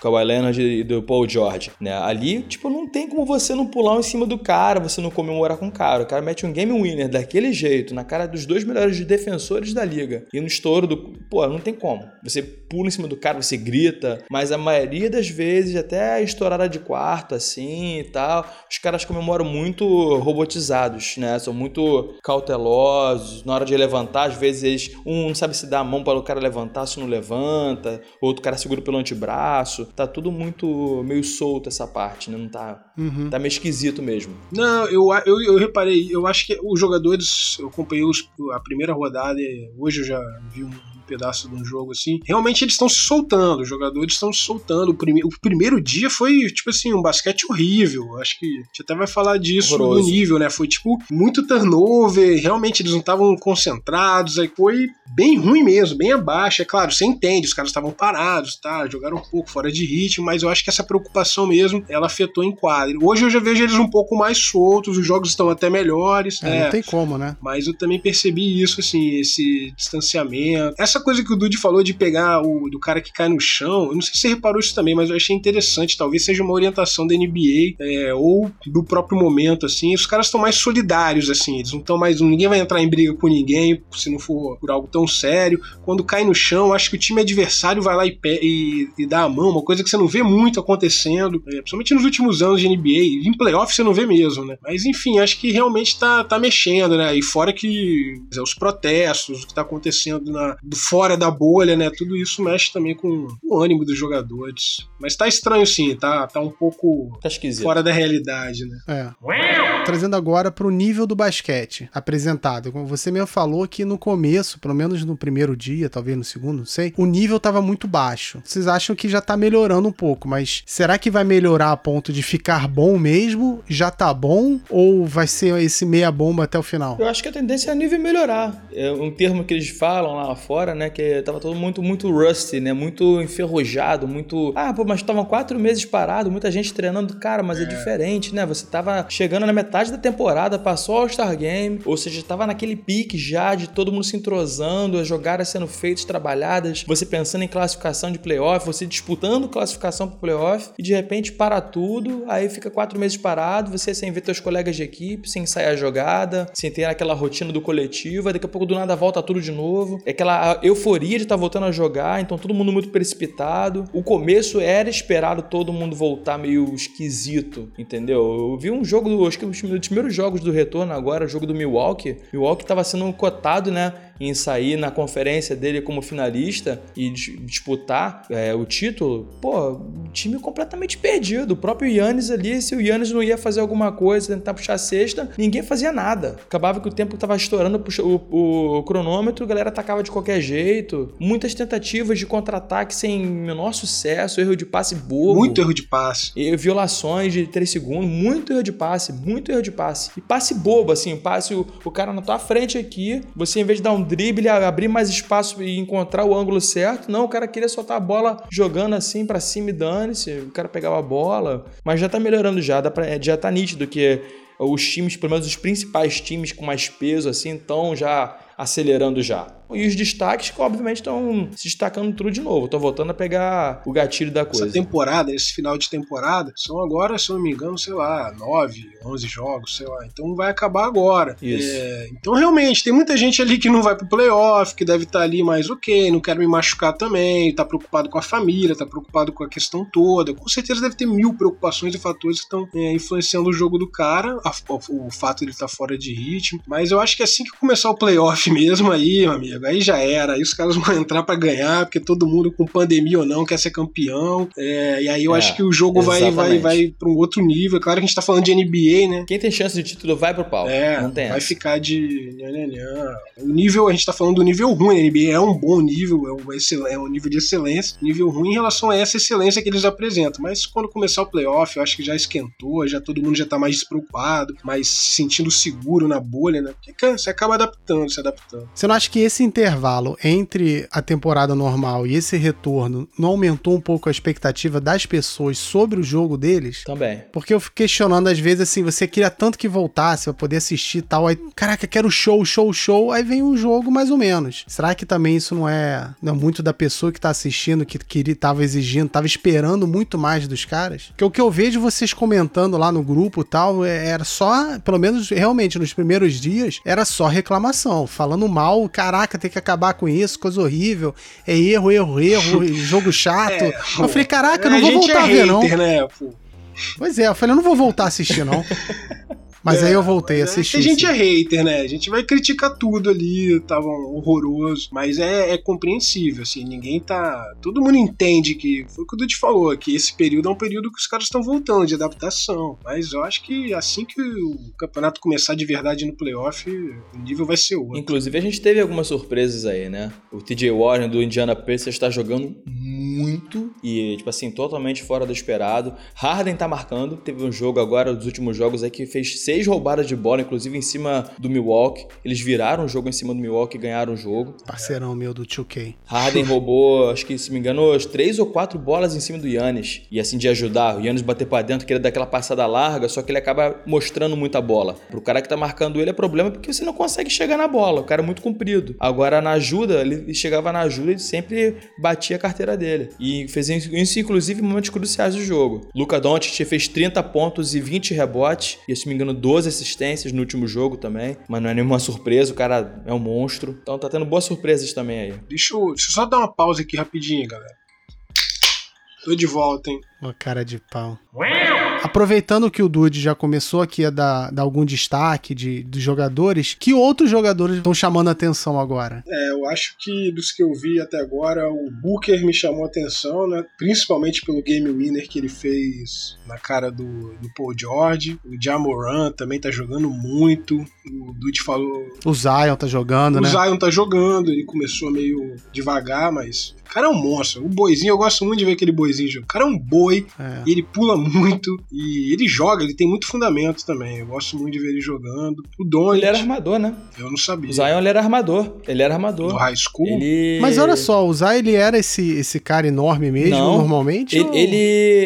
Kawhi Leonard e do Paul George, né? Ali, tipo, não tem como você não pular em cima do cara, você não comemorar com o cara. O cara mete um game winner daquele jeito, na cara dos dois melhores defensores da liga. E no estouro do. Pô, não tem como. Você pula em cima do cara, você grita, mas a maioria das vezes, até estourada de quarto, assim e tal, os caras comemoram muito robotizados, né? São muito cautelosos. Na hora de levantar, às vezes. Um não sabe se dá a mão para o cara levantar, se não levanta, outro cara segura pelo antebraço. Tá tudo muito meio solto essa parte, né? Não tá. Uhum. Tá meio esquisito mesmo. Não, eu, eu, eu reparei, eu acho que os jogadores, eu acompanhei os, a primeira rodada, hoje eu já vi um pedaço de um jogo assim. Realmente eles estão se soltando, os jogadores estão se soltando. O, prime o primeiro dia foi, tipo assim, um basquete horrível. Acho que a gente até vai falar disso Horroroso. no nível, né? Foi, tipo, muito turnover, realmente eles não estavam concentrados, aí foi bem ruim mesmo, bem abaixo. É claro, você entende, os caras estavam parados, tá? Jogaram um pouco fora de ritmo, mas eu acho que essa preocupação mesmo, ela afetou em quadro. Hoje eu já vejo eles um pouco mais soltos, os jogos estão até melhores. É, é, Não tem como, né? mas eu também percebi isso, assim, esse distanciamento. Essa coisa que o Dude falou de pegar o do cara que cai no chão, eu não sei se você reparou isso também, mas eu achei interessante. Talvez seja uma orientação da NBA é, ou do próprio momento, assim. Os caras estão mais solidários, assim. Eles não estão mais. Ninguém vai entrar em briga com ninguém se não for por algo tão sério. Quando cai no chão, acho que o time adversário vai lá e, e, e dá a mão, uma coisa que você não vê muito acontecendo, é, principalmente nos últimos anos de NBA. Em playoff você não vê mesmo, né? Mas enfim, acho que realmente tá, tá mexendo, né? E fora que é, os protestos, o que tá acontecendo na, do fora da bolha, né? Tudo isso mexe também com o ânimo dos jogadores. Mas tá estranho sim, tá, tá um pouco Tá esquisito. fora da realidade, né? É. Trazendo agora pro nível do basquete apresentado. Como você mesmo falou que no começo, pelo menos no primeiro dia, talvez no segundo, não sei, o nível tava muito baixo. Vocês acham que já tá melhorando um pouco, mas será que vai melhorar a ponto de ficar bom mesmo? Já tá bom? Ou vai ser esse meia bomba até o final? Eu acho que a tendência é a nível melhorar. É um termo que eles falam lá fora, né? Que tava todo muito, muito rusty, né? Muito enferrujado, muito. Ah, pô, mas estavam quatro meses parado, muita gente treinando. Cara, mas é. diferente, né? Você tava chegando na metade da temporada, passou o All-Star Game, ou seja, tava naquele pique já de todo mundo se entrosando, as jogadas sendo feitas, trabalhadas, você pensando em classificação de playoff, você disputando classificação pro playoff, e de repente para tudo, aí fica quatro meses parado, você sem ver teus colegas de equipe, sem ensaiar a jogada, sem ter aquela rotina do coletivo, aí daqui a pouco do nada volta tudo de novo. É aquela euforia de estar voltando a jogar, então todo mundo muito precipitado. O começo era esperado todo mundo voltar meio esquisito, entendeu? Eu vi um jogo, acho que um dos primeiros jogos do retorno agora, jogo do Milwaukee. Milwaukee estava sendo cotado, né? Em sair na conferência dele como finalista e dis- disputar é, o título, pô, time completamente perdido. O próprio Yannis ali, se o Yannis não ia fazer alguma coisa, tentar puxar a cesta, ninguém fazia nada. Acabava que o tempo tava estourando puxa- o, o cronômetro, a galera atacava de qualquer jeito. Muitas tentativas de contra-ataque sem menor sucesso, erro de passe bobo. Muito erro de passe. E violações de 3 segundos, muito erro de passe, muito erro de passe. E passe bobo, assim, passe o, o cara na tua frente aqui, você em vez de dar um drible, abrir mais espaço e encontrar o ângulo certo, não, o cara queria soltar a bola jogando assim pra cima e dane-se, o cara pegava a bola. Mas já tá melhorando já, dá pra- já tá nítido que os times, pelo menos os principais times com mais peso, assim, estão já acelerando já. E os destaques, que obviamente estão se destacando tudo de novo. Tô voltando a pegar o gatilho da coisa. Essa temporada, esse final de temporada, são agora, se não me engano, sei lá, 9, 11 jogos, sei lá. Então vai acabar agora. Isso. É, então realmente, tem muita gente ali que não vai pro playoff, que deve estar ali mais ok, não quero me machucar também, tá preocupado com a família, tá preocupado com a questão toda. Com certeza deve ter mil preocupações e fatores que estão é, influenciando o jogo do cara, a- o, o fato de ele estar fora de ritmo. Mas eu acho que assim que começar o playoff mesmo aí, meu amigo, aí já era. Aí os caras vão entrar pra ganhar, porque todo mundo com pandemia ou não quer ser campeão. É, e aí eu É, acho que o jogo vai, vai, exatamente. vai pra um outro nível. É claro que a gente tá falando de NBA, né? Quem tem chance de título vai pro pau. É, não tem vai essa. ficar de. nhã, nhã, nhã. O nível, a gente tá falando do nível ruim, a NBA é um bom nível, é um, excel- é um nível de excelência, nível ruim em relação a essa excelência que eles apresentam. Mas quando começar o playoff, eu acho que já esquentou, já todo mundo já tá mais despreocupado, mais se sentindo seguro na bolha, né? Porque você acaba adaptando, se adaptando. Você não acha que esse intervalo entre a temporada normal e esse retorno não aumentou um pouco a expectativa das pessoas sobre o jogo deles? Também. Porque eu fico questionando às vezes assim, você queria tanto que voltasse pra poder assistir e tal, aí, caraca, quero show, show, show, aí vem um jogo mais ou menos. Será que também isso não é, não é muito da pessoa que tá assistindo, que queria, tava exigindo, tava esperando muito mais dos caras? Porque o que eu vejo vocês comentando lá no grupo e tal, é- era só, pelo menos realmente nos primeiros dias, era só reclamação. Falando mal, caraca, tem que acabar com isso, coisa horrível. É erro, erro, erro, jogo chato. É, eu falei, caraca, eu a não vou gente voltar é a ver, não. né? Pois é, eu falei, eu não vou voltar a assistir, não. Mas aí eu voltei a é assistir. que a gente é hater, né? A gente vai criticar tudo ali, tava horroroso. Mas é, é compreensível, assim, ninguém tá. Todo mundo entende que. Foi o que o Dude falou, que esse período é um período que os caras estão voltando de adaptação. Mas eu acho que assim que o campeonato começar de verdade no playoff, o nível vai ser outro. Inclusive, a gente teve algumas surpresas aí, né? O TJ Warren do Indiana Pacers está jogando muito e, tipo assim, totalmente fora do esperado. Harden tá marcando. Teve um jogo agora, dos últimos jogos aí, que fez seis roubadas de bola, inclusive em cima do Milwaukee. Eles viraram o jogo em cima do Milwaukee e ganharam o jogo. Parceirão meu do 2K. Harden roubou, acho que se me engano, as três ou quatro bolas em cima do Yannis. E assim, de ajudar. O Yannis bater pra dentro, querer dar aquela passada larga, só que ele acaba mostrando muita bola. Pro cara que tá marcando ele é problema porque você não consegue chegar na bola. O cara é muito comprido. Agora, na ajuda, ele chegava na ajuda e sempre batia a carteira dele. E fez isso, inclusive, em momentos cruciais do jogo. Luca Doncic fez 30 pontos e 20 rebotes. E, se me engano, 12 assistências no último jogo também. Mas não é nenhuma surpresa, o cara é um monstro. Então tá tendo boas surpresas também aí. Deixa eu, deixa eu só dar uma pausa aqui rapidinho, galera. Tô de volta, hein? Uma cara de pau. Aproveitando que o Dude já começou aqui a dar, dar algum destaque de, dos jogadores, que outros jogadores estão chamando a atenção agora? É, eu acho que dos que eu vi até agora, o Booker me chamou a atenção, né? Principalmente pelo game winner que ele fez na cara do, do Paul George. O Jamoran também tá jogando muito. O Dude falou. O Zion tá jogando, o né? Zion tá jogando, ele começou meio devagar, mas. O cara é um monstro. O boizinho, eu gosto muito de ver aquele boizinho jogar. O cara é um boi, É. e ele pula muito, e ele joga, ele tem muito fundamento também. Eu gosto muito de ver ele jogando. O Don, Ele era armador, né? eu não sabia. O Zion ele era armador. Ele era armador. No high school. Ele... Mas olha só, o Zion ele era esse, esse cara enorme mesmo, Não. normalmente? Ele, ou- ele,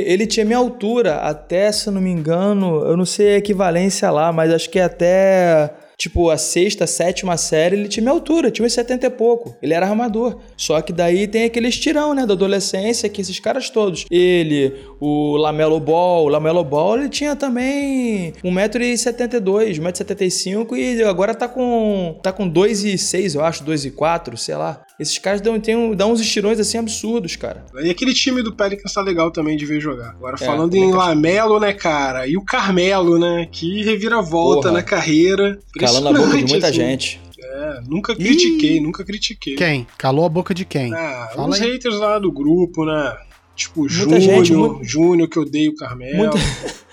ele tinha minha altura, até, se eu não me engano, eu não sei a equivalência lá, mas acho que até, tipo, a sexta, sétima série, ele tinha minha altura, tinha uns 70 e pouco. Ele era armador. Só que daí tem aquele estirão, né, da adolescência, que esses caras todos, ele, o Lamelo Ball, o Lamelo Ball, ele tinha também 1,72m, 1,75m e agora tá com, tá com 2,6, eu acho, 2,4, sei lá. Esses caras dão, tem um- dão uns estirões assim absurdos, cara. E aquele time do Pelicans tá legal também de ver jogar. Agora, É, falando em Lamelo, né, cara? E o Carmelo, né? Que reviravolta Porra. na carreira. Calando a boca de muita assim. gente. É, nunca critiquei, nunca critiquei. Quem? Calou a boca de quem? Ah, Fala os aí. haters lá do grupo, né? Tipo, Muita Júnior, gente, muito- Júnior que odeia o Carmelo. Muito,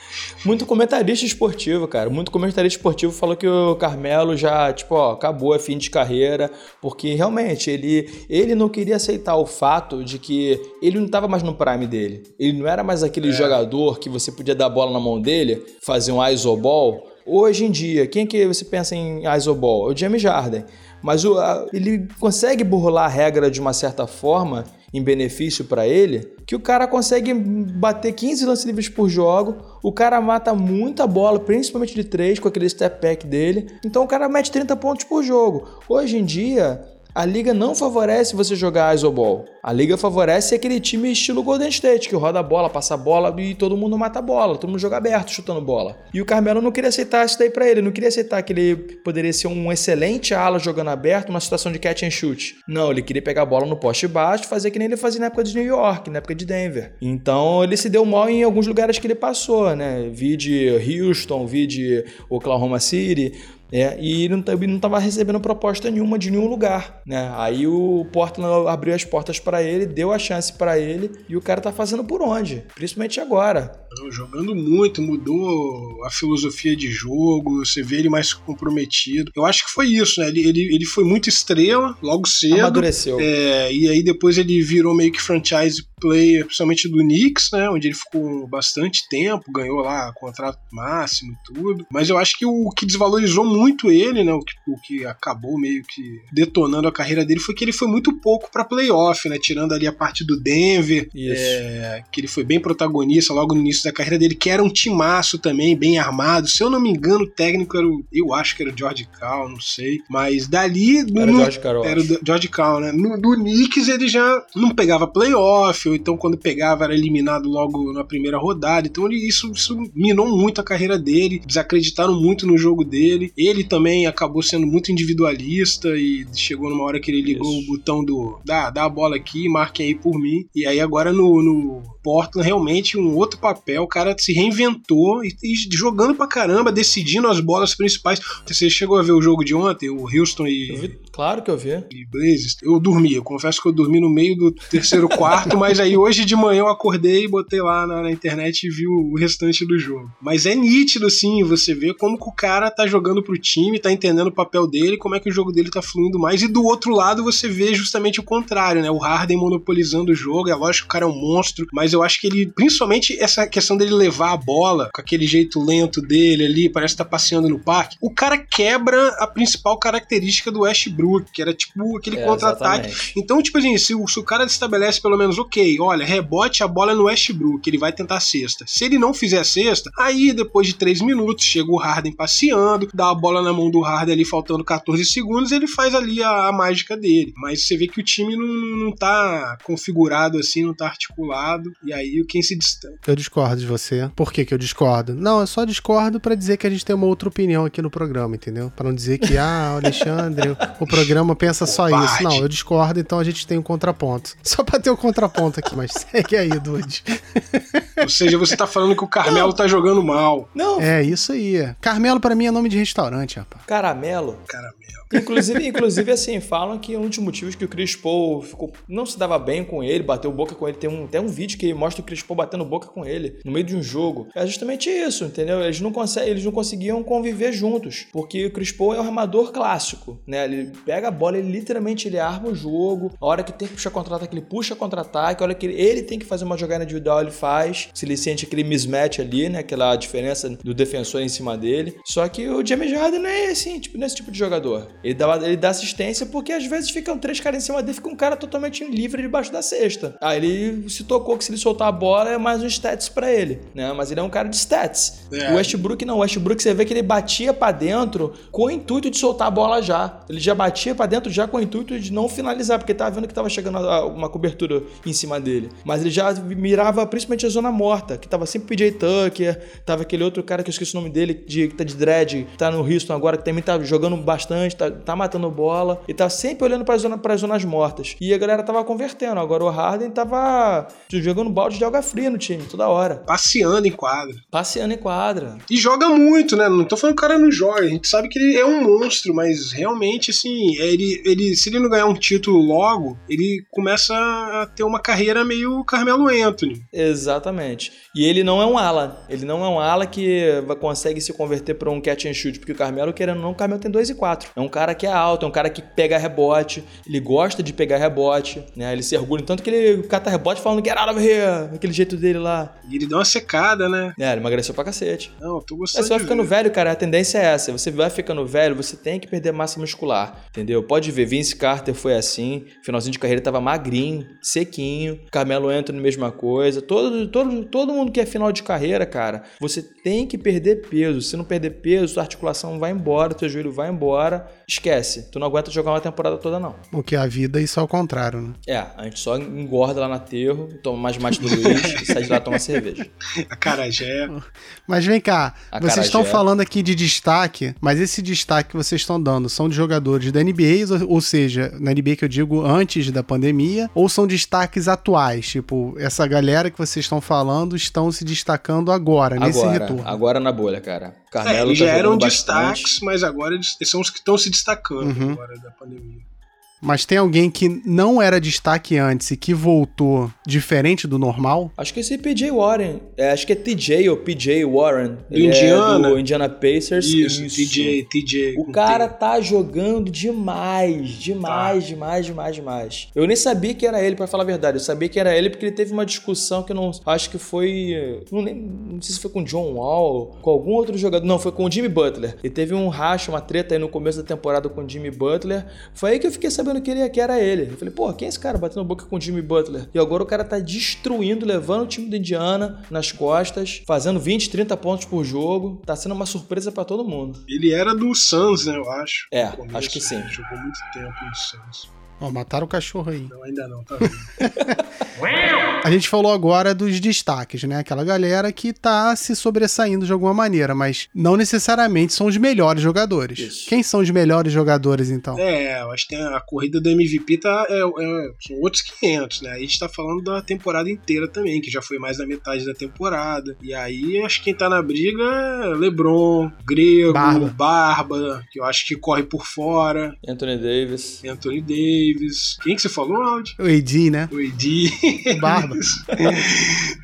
muito comentarista esportivo, cara. Muito comentarista esportivo falou que o Carmelo já, tipo, ó, acabou, é fim de carreira. Porque realmente ele, ele não queria aceitar o fato de que ele não estava mais no prime dele. Ele não era mais aquele jogador que você podia dar a bola na mão dele, fazer um isoball. Hoje em dia, quem que você pensa em isoball? É o James Harden. Mas o- a- ele consegue burlar a regra de uma certa forma em benefício pra ele, que o cara consegue bater 15 lances livres por jogo, o cara mata muita bola, principalmente de três, com aquele step back dele. Então o cara mete 30 pontos por jogo. Hoje em dia, a liga não favorece você jogar isoball. A liga favorece aquele time estilo Golden State, que roda a bola, passa a bola e todo mundo mata a bola, todo mundo joga aberto, chutando bola. E o Carmelo não queria aceitar isso daí pra ele, não queria aceitar que ele poderia ser um excelente ala jogando aberto, numa situação de catch and shoot. Não, ele queria pegar a bola no poste baixo, fazer que nem ele fazia na época de New York, na época de Denver. Então ele se deu mal em alguns lugares que ele passou, né? Vi de Houston, vi de Oklahoma City. É, e ele não, não tava recebendo proposta nenhuma de nenhum lugar, né? Aí o Portland abriu as portas pra ele, deu a chance pra ele e o cara tá fazendo por onde? Principalmente agora. Jogando muito, mudou a filosofia de jogo, você vê ele mais comprometido. Eu acho que foi isso, né? Ele, ele, ele foi muito estrela logo cedo. Amadureceu. É, e aí depois ele virou meio que franchise player, principalmente do Knicks, né? Onde ele ficou bastante tempo, ganhou lá contrato máximo e tudo. Mas eu acho que o que desvalorizou muito ele, né? O que, o que acabou meio que detonando a carreira dele foi que ele foi muito pouco pra playoff, né? Tirando ali a parte do Denver, é, que ele foi bem protagonista logo no início da carreira dele, que era um timaço também, bem armado. Se eu não me engano, o técnico era o. Eu acho que era o George Cal, não sei. Mas dali. No, Era o George Karl, Era o. George Cal, né? No, do Knicks ele já não pegava playoff, ou então quando pegava era eliminado logo na primeira rodada. Então ele, isso, isso minou muito a carreira dele, desacreditaram muito no jogo dele. Ele também acabou sendo muito individualista e chegou numa hora que ele ligou Isso. o botão do dá, dá a bola aqui, marquem aí por mim. E aí agora no, no Portland realmente um outro papel, o cara se reinventou e, e jogando pra caramba, decidindo as bolas principais. Você chegou a ver o jogo de ontem, o Houston e, Eu vi- claro que eu vi. e Blazers? Eu dormi, eu confesso que eu dormi no meio do terceiro quarto, mas aí hoje de manhã eu acordei, botei lá na, na internet e vi o, restante do jogo. Mas é nítido, assim, você vê como que o cara tá jogando pro time, tá entendendo o papel dele, como é que o jogo dele tá fluindo mais. E do outro lado você vê justamente o contrário, né? O Harden monopolizando o jogo. É lógico que o cara é um monstro, mas eu acho que ele, principalmente essa questão dele levar a bola com aquele jeito lento dele ali, parece que tá passeando no parque. O cara quebra a principal característica do Westbrook, que era tipo aquele É, contra-ataque. Então, tipo assim, se o, se o cara estabelece pelo menos, ok, olha, rebote a bola no Westbrook, ele vai tentar a cesta. Se ele não fizer a cesta, aí depois de 3 minutos, chega o Harden passeando, dá a bola na mão do Harden ali faltando 14 segundos, ele faz ali a, a mágica dele. Mas você vê que o time não, não tá configurado assim, não tá articulado, e aí quem se destaca. Eu discordo de você. Por que, que eu discordo? Não, eu só discordo pra dizer que a gente tem uma outra opinião aqui no programa, entendeu? Pra não dizer que, ah, Alexandre, o programa pensa só Covarde. isso. Não, eu discordo, então a gente tem um contraponto. Só pra ter o contraponto aqui, mas segue aí, Dude. Ou seja, você tá falando que o Carmelo tá jogando mal. Não, É isso aí. Carmelo pra mim é nome de restaurante, rapaz. caramelo. Caramelo. Inclusive, inclusive, assim, falam que um dos motivos que o Chris Paul ficou, não se dava bem com ele, bateu boca com ele. Tem um, tem um vídeo que mostra o Chris Paul batendo boca com ele no meio de um jogo. É justamente isso, entendeu? Eles não, conseguem, eles não conseguiam conviver juntos. Porque o Chris Paul é um armador clássico, né? Ele pega a bola, ele literalmente ele arma o jogo. A hora que tem que puxar contra-ataque, ele puxa contra-ataque. Hora que ele, tem que fazer uma jogada individual, ele faz. Se ele sente aquele mismatch ali, né? Aquela diferença do defensor em cima dele. Só que o James Harden não é assim, tipo, nesse tipo de jogador. Ele dá, ele dá assistência porque às vezes ficam três caras em cima dele, fica um cara totalmente livre debaixo da cesta. Aí ele se tocou que se ele soltar a bola é mais um stats pra ele, né? Mas ele é um cara de stats. É. O Westbrook não, o Westbrook você vê que ele batia pra dentro com o intuito de soltar a bola já. Ele já batia pra dentro já com o intuito de não finalizar, porque tava vendo que tava chegando uma cobertura em cima dele. Mas ele já mirava principalmente a zona morta, que tava sempre PJ Tucker, tava aquele outro cara que eu esqueci o nome dele, de, que tá de dread, tá no Houston agora, que também tá jogando bastante, tá, tá matando bola, e tá sempre olhando para zona, pras zonas mortas. E a galera tava convertendo. Agora o Harden tava jogando balde de alga fria no time, toda hora. Passeando em quadra. Passeando em quadra. E joga muito, né? Não tô falando que o cara não joga. A gente sabe que ele é um monstro, mas realmente, assim, ele, ele, se ele não ganhar um título logo, ele começa a ter uma carreira meio Carmelo Anthony. Exatamente. E ele não é um ala. Ele não é um ala que consegue se converter para um catch and shoot. Porque o Carmelo, querendo ou não, o Carmelo tem 2 e 4. É um cara que é alto, é um cara que pega rebote. Ele gosta de pegar rebote, né? Ele se orgulha. Tanto que ele cata rebote falando get out of here. Aquele jeito dele lá. E ele dá uma secada, né? É, ele emagreceu pra cacete. Não, eu tô É, gostando. você vai ficando ver. velho, cara, a tendência é essa. Você vai ficando velho, você tem que perder massa muscular, entendeu? Pode ver, Vince Carter foi assim, finalzinho de carreira tava magrinho, sequinho, Carmelo Anthony mesma coisa. Todo, todo, todo mundo que é final de carreira, cara, você tem que perder peso. Se não perder peso, sua articulação vai embora, teu joelho vai embora. Esquece, tu não aguenta jogar uma temporada toda não. O que a vida, isso é o contrário, né? É, a gente só engorda lá no aterro, toma mais mate do Luiz e sai de lá tomar cerveja. A Carajé. Mas vem cá, A vocês estão falando aqui de destaque, mas esse destaque que vocês estão dando são de jogadores da NBA, ou- ou seja, na NBA que eu digo antes da pandemia, ou são destaques atuais? Tipo, essa galera que vocês estão falando estão se destacando agora, nesse Agora, retorno. agora na bolha, cara. É, Carmelo eles tá já eram bastante. destaques, mas agora eles são os que estão se destacando Uhum. agora da pandemia. Mas tem alguém que não era destaque antes e que voltou diferente do normal? Acho que esse PJ Warren. É, acho que é TJ ou PJ Warren. Do Ele Indiana? É do Indiana Pacers. Isso, TJ, TJ. O cara T. tá jogando demais, demais, Tá. demais, demais, demais. Eu nem sabia que era ele, pra falar a verdade. Eu sabia que era ele porque ele teve uma discussão que eu não. Acho que foi. Não, lem- não sei se foi com o John Wall, com algum outro jogador. Não, foi com o Jimmy Butler. Ele teve um racha, uma treta aí no começo da temporada com o Jimmy Butler. Foi aí que eu fiquei sabendo sabendo que, ele, que era ele. Eu falei, pô, quem é esse cara batendo boca com o Jimmy Butler? E agora o cara tá destruindo, levando o time do Indiana nas costas, fazendo 20, 30 pontos por jogo. Tá sendo uma surpresa pra todo mundo. Ele era do Suns, né, eu acho. É, acho que sim. Jogou muito tempo no Suns. Ó, mataram o cachorro aí. Não, ainda não, tá vendo? A gente falou agora dos destaques, né? Aquela galera que tá se sobressaindo de alguma maneira, mas não necessariamente são os melhores jogadores. Isso. Quem são os melhores jogadores, então? É, eu acho que a corrida do MVP tá, é, é- são outros 500, né? A gente tá falando da temporada inteira também, que já foi mais da metade da temporada. E aí, acho que quem tá na briga é LeBron, Grego, Barba. Barba. que eu acho que corre por fora, Anthony Davis. Anthony Davis. Quem que você falou, Aldi? O AD, né? O AD. O Barba.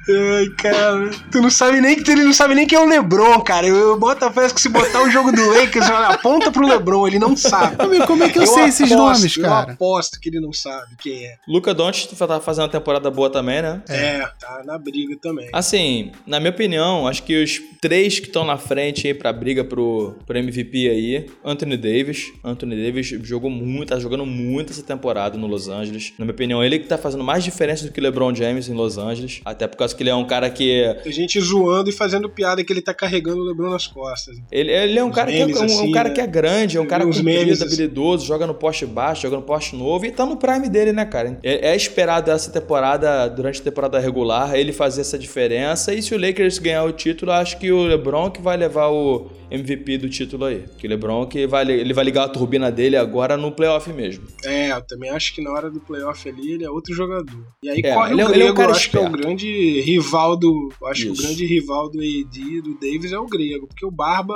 Ai, cara. Tu não sabe nem que ele não sabe nem quem é o LeBron, cara. Eu, eu boto a fé que se botar o jogo do Lakers, olha, aponta pro LeBron, ele não sabe. Amigo, como é que eu, sei esses aposto, nomes, Eu cara? aposto que ele não sabe quem é. Luca Doncic tá fazendo uma temporada boa também, né? É, tá na briga também. Assim, na minha opinião, acho que os três que estão na frente aí pra briga pro, pro MVP aí, Anthony Davis. Anthony Davis jogou muito, tá jogando muito essa temporada no Los Angeles. Na minha opinião, ele que tá fazendo mais diferença do que LeBron James em Los Angeles. Até por causa que ele é um cara que. Tem gente zoando e fazendo piada que ele tá carregando o LeBron nas costas. Ele, ele é um Os cara, que é, um, um assim, cara né? que é grande, é um cara comprido, memes, assim. habilidoso, joga no poste baixo, joga no poste novo e tá no prime dele, né, cara? É, é esperado essa temporada, durante a temporada regular, ele fazer essa diferença. E se o Lakers ganhar o título, acho que o LeBron que vai levar o MVP do título aí. Que o LeBron que vai, ele vai ligar a turbina dele agora no playoff mesmo. É, também acho que na hora do playoff ali ele é outro jogador. E aí É, corre ele é- o ele é um Grego, cara eu acho que é o esperto. grande rival do. eu Acho que Isso. o grande rival do AD do Davis é o Grego, porque o Barba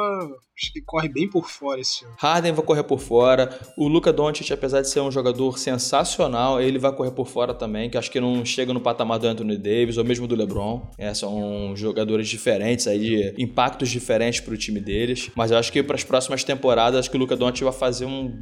acho que corre bem por fora esse ano. Harden vai correr por fora. O Luca Doncic, apesar de ser um jogador sensacional, ele vai correr por fora também, que acho que não chega no patamar do Anthony Davis ou mesmo do LeBron. É, são jogadores diferentes aí, de impactos diferentes pro time deles. Mas eu acho que para as próximas temporadas, acho que o Luca Doncic vai fazer um-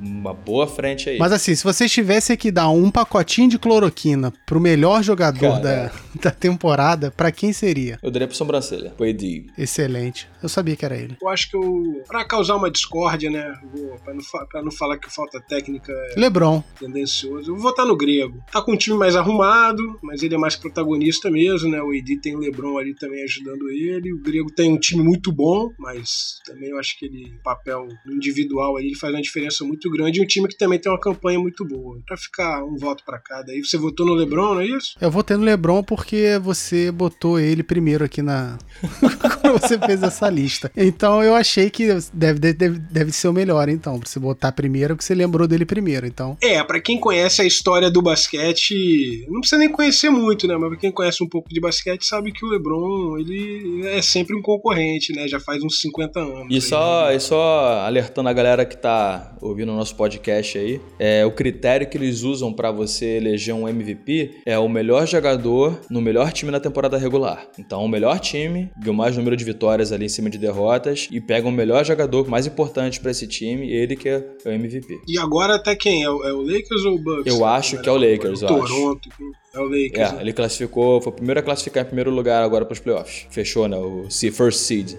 uma boa frente aí. Mas assim, se vocês tivessem que dar um pacotinho de cloroquina pro melhor jogador da, Cara. da temporada, pra quem seria? Eu daria pro sobrancelha, pro AD. Excelente. Eu sabia que era ele. Eu acho que eu. Pra causar uma discórdia, né? Vou, pra, não, pra não falar que falta técnica é LeBron. tendencioso, eu vou votar no Grego. Tá com um time mais arrumado, mas ele é mais protagonista mesmo, né? O AD tem o LeBron ali também ajudando ele. O Grego tem um time muito bom, mas também eu acho que ele, papel individual ali, ele faz uma diferença muito grande. E um time que também tem uma campanha muito boa. Pra ficar um voto pra cada aí. Você votou no LeBron, não é isso? Eu votei no LeBron porque você botou ele primeiro aqui na. Quando você fez essa lista. Então eu achei que deve, deve, deve ser o melhor, então. Pra você botar primeiro, porque você lembrou dele primeiro. Então. É, pra quem conhece a história do basquete, não precisa nem conhecer muito, né? Mas pra quem conhece um pouco de basquete sabe que o LeBron, ele é sempre um concorrente, né? Já faz uns 50 anos. E aí, só, né? e só alertando a galera que tá ouvindo o nosso podcast aí, é, o critério que eles usam pra você eleger um MVP é o melhor jogador no melhor time na temporada regular. Então, o melhor time o mais número de vitórias ali em cima de derrotas e pega o melhor jogador mais importante pra esse time, ele que é o MVP. E agora até quem? É o, é o Lakers ou o Bucks? Eu acho que é o Lakers, eu acho. Toronto. É o Lakers. É, né? ele classificou, foi o primeiro a classificar em primeiro lugar agora pros playoffs. Fechou, né? O first seed.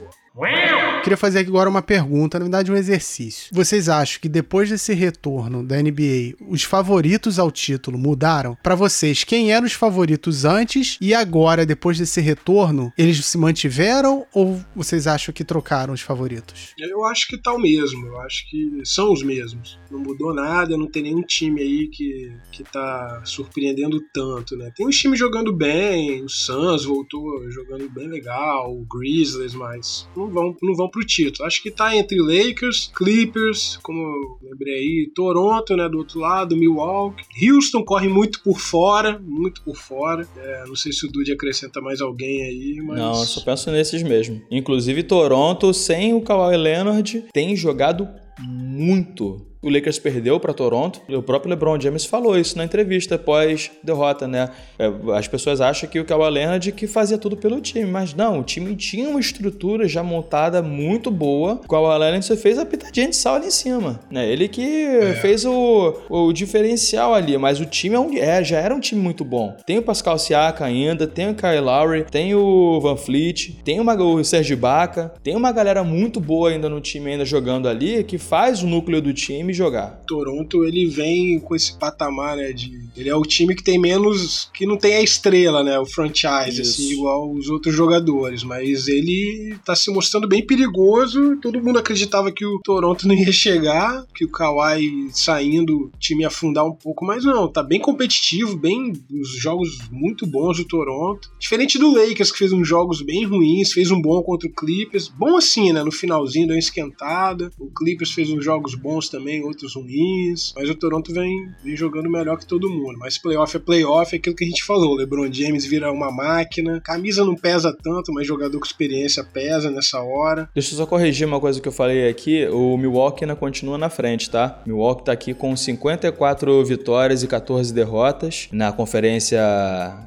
Queria fazer aqui agora uma pergunta, na verdade um exercício. Vocês acham que depois desse retorno da NBA, os favoritos ao título mudaram? Pra vocês, quem eram os favoritos antes e agora, depois desse retorno, eles se mantiveram ou vocês acham que trocaram os favoritos? Eu acho que tá o mesmo. Eu acho que são os mesmos. Não mudou nada, não tem nenhum time aí que, que tá surpreendendo tanto, né? Tem uns times jogando bem, o Suns voltou jogando bem legal, o Grizzlies, mas não vão, não vão pro título. Acho que tá entre Lakers, Clippers, como eu lembrei aí, Toronto, né, do outro lado, Milwaukee. Houston corre muito por fora, muito por fora. É, não sei se o Dude acrescenta mais alguém aí, mas... Não, só penso nesses mesmo. Inclusive, Toronto, sem o Kawhi Leonard, tem jogado muito. O Lakers perdeu para Toronto. O próprio LeBron James falou isso na entrevista após derrota, né? É, As pessoas acham que o Kawhi Leonard que fazia tudo pelo time, mas não, o time tinha uma estrutura já montada muito boa. O Kawhi Leonard só fez a pitadinha de sal ali em cima, né? Ele que fez o, o diferencial ali, mas o time é um- é, já era um time muito bom. Tem o Pascal Siaka ainda, tem o Kyle Lowry, tem o Van Fleet, tem uma, o Serge Ibaka, tem uma galera muito boa ainda no time ainda jogando ali que faz o núcleo do time time jogar. Toronto, ele vem com esse patamar, né, de... Ele é o time que tem menos... que não tem a estrela, né, o franchise, Isso. assim, igual os outros jogadores, mas ele tá se mostrando bem perigoso, todo mundo acreditava que o Toronto não ia chegar, que o Kawhi saindo, o time ia afundar um pouco, mas não, tá bem competitivo, bem... os jogos muito bons do Toronto. Diferente do Lakers, que fez uns jogos bem ruins, fez um bom contra o Clippers, bom assim, né, no finalzinho deu uma esquentada, o Clippers fez uns jogos bons também, outros ruins, mas o Toronto vem, vem jogando melhor que todo mundo. Mas playoff é playoff, é aquilo que a gente falou. LeBron James vira uma máquina, camisa não pesa tanto, mas jogador com experiência pesa nessa hora. Deixa eu só corrigir uma coisa que eu falei aqui. O Milwaukee ainda continua na frente, tá? Milwaukee tá aqui com 54 vitórias e 14 derrotas na Conferência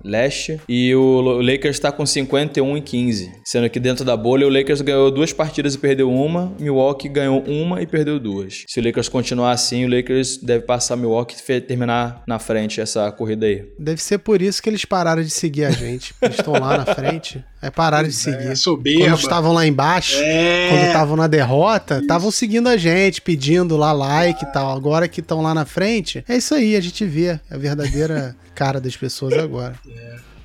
Leste. E o Lakers tá com 51 e 15. Sendo que dentro da bolha, o Lakers ganhou duas partidas e perdeu uma. Milwaukee ganhou uma e perdeu duas. Se o Lakers continuar assim, o Lakers deve passar Milwaukee e terminar na frente essa corrida aí. Deve ser por isso que eles pararam de seguir a gente. Eles estão lá na frente. Aí pararam de seguir. É, Quando soberba. estavam lá embaixo, É. quando estavam na derrota, estavam seguindo a gente, pedindo lá like e tal. Agora que estão lá na frente, é isso aí, a gente vê a verdadeira cara das pessoas agora.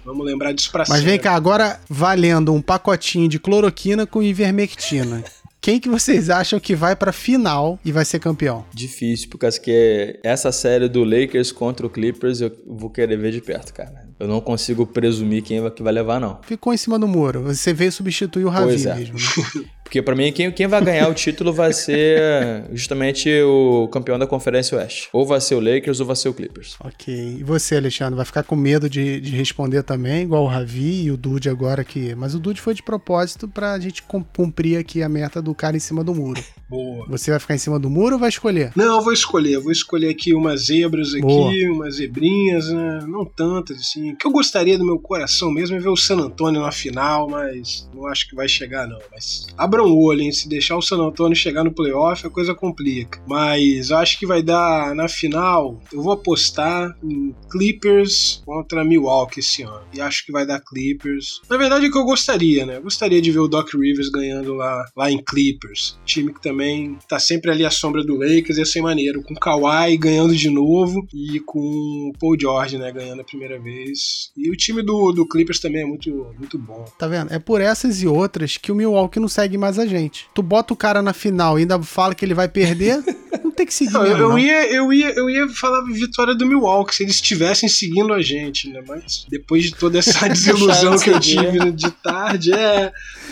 Vamos lembrar disso pra Mas vem sempre. cá, agora valendo um pacotinho de cloroquina com ivermectina. Quem que vocês acham que vai pra final e vai ser campeão? Difícil, por causa que essa série do Lakers contra o Clippers eu vou querer ver de perto, cara. Eu não consigo presumir quem vai, que vai levar, não. Ficou em cima do muro. Você veio substituir o Ravi é. mesmo. né? Porque pra mim, quem, quem vai ganhar o título vai ser justamente o campeão da Conferência Oeste. Ou vai ser o Lakers ou vai ser o Clippers. Ok. E você, Alexandre, vai ficar com medo de, de responder também, igual o Ravi e o Dude agora aqui. Mas o Dude foi de propósito pra gente cum- cumprir aqui a meta do cara em cima do muro. Boa. Você vai ficar em cima do muro ou vai escolher? Não, eu vou escolher. Eu vou escolher aqui umas zebras aqui, Boa. umas zebrinhas, né? Não tantas, assim. O que eu gostaria do meu coração mesmo é ver o San Antonio na final, mas não acho que vai chegar, não. Mas o olho, hein? Se deixar o San Antonio chegar no playoff, a coisa complica. Mas acho que vai dar na final. Eu vou apostar em Clippers contra Milwaukee esse ano. E acho que vai dar Clippers. Na verdade, é que eu gostaria, né? Eu gostaria de ver o Doc Rivers ganhando lá, lá em Clippers. Time que também tá sempre ali à sombra do Lakers, ia ser maneiro. Com Kawhi ganhando de novo e com Paul George, né? Ganhando a primeira vez. E o time do, do Clippers também é muito, muito bom. Tá vendo? É por essas e outras que o Milwaukee não segue mais a gente. Tu bota o cara na final e ainda fala que ele vai perder, não tem que seguir Não, eu, mesmo, eu não. ia, eu, ia, eu ia falar vitória do Milwaukee se eles estivessem seguindo a gente, né? Mas depois de toda essa desilusão que eu tive de tarde, é.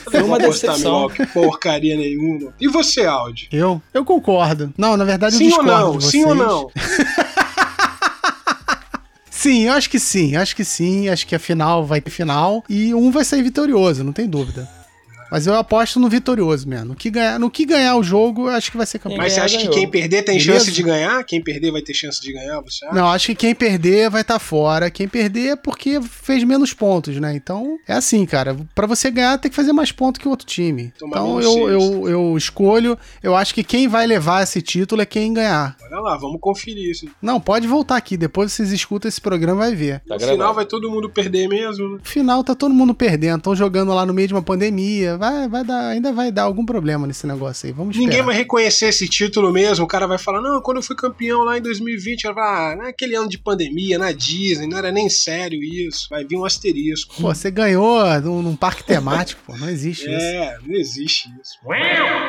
Foi uma decepção. Milwaukee, porcaria nenhuma. E você, Aldi? Eu? Eu concordo. Não, na verdade eu Sim ou discordo não? Sim ou não? Sim, eu acho que sim, acho que sim, acho que a final vai ter final e um vai sair vitorioso, não tem dúvida. Mas eu aposto no vitorioso mesmo. No que ganhar, no que ganhar o jogo, eu acho que vai ser campeão. Mas você acha que quem perder tem Beleza? chance de ganhar? Quem perder vai ter chance de ganhar, você acha? Não, acho que quem perder vai estar fora. Quem perder é porque fez menos pontos, né? Então, é assim, cara. Pra você ganhar, tem que fazer mais pontos que o outro time. Tomar então, eu, eu, eu escolho. Eu acho que quem vai levar esse título é quem ganhar. Olha lá, vamos conferir isso. Não, pode voltar aqui. Depois vocês escutam esse programa e vai ver. Tá no gravado. final vai todo mundo perder mesmo, né? No final tá todo mundo perdendo. Estão jogando lá no meio de uma pandemia. Vai, vai dar, ainda vai dar algum problema nesse negócio aí. Vamos Ninguém esperar. vai reconhecer esse título mesmo. O cara vai falar: Não, quando eu fui campeão lá em 2020, ela vai, ah, naquele ano de pandemia, na Disney, não era nem sério isso. Vai vir um asterisco. Pô, você ganhou num, num parque temático, pô. Não existe isso. É, não existe isso.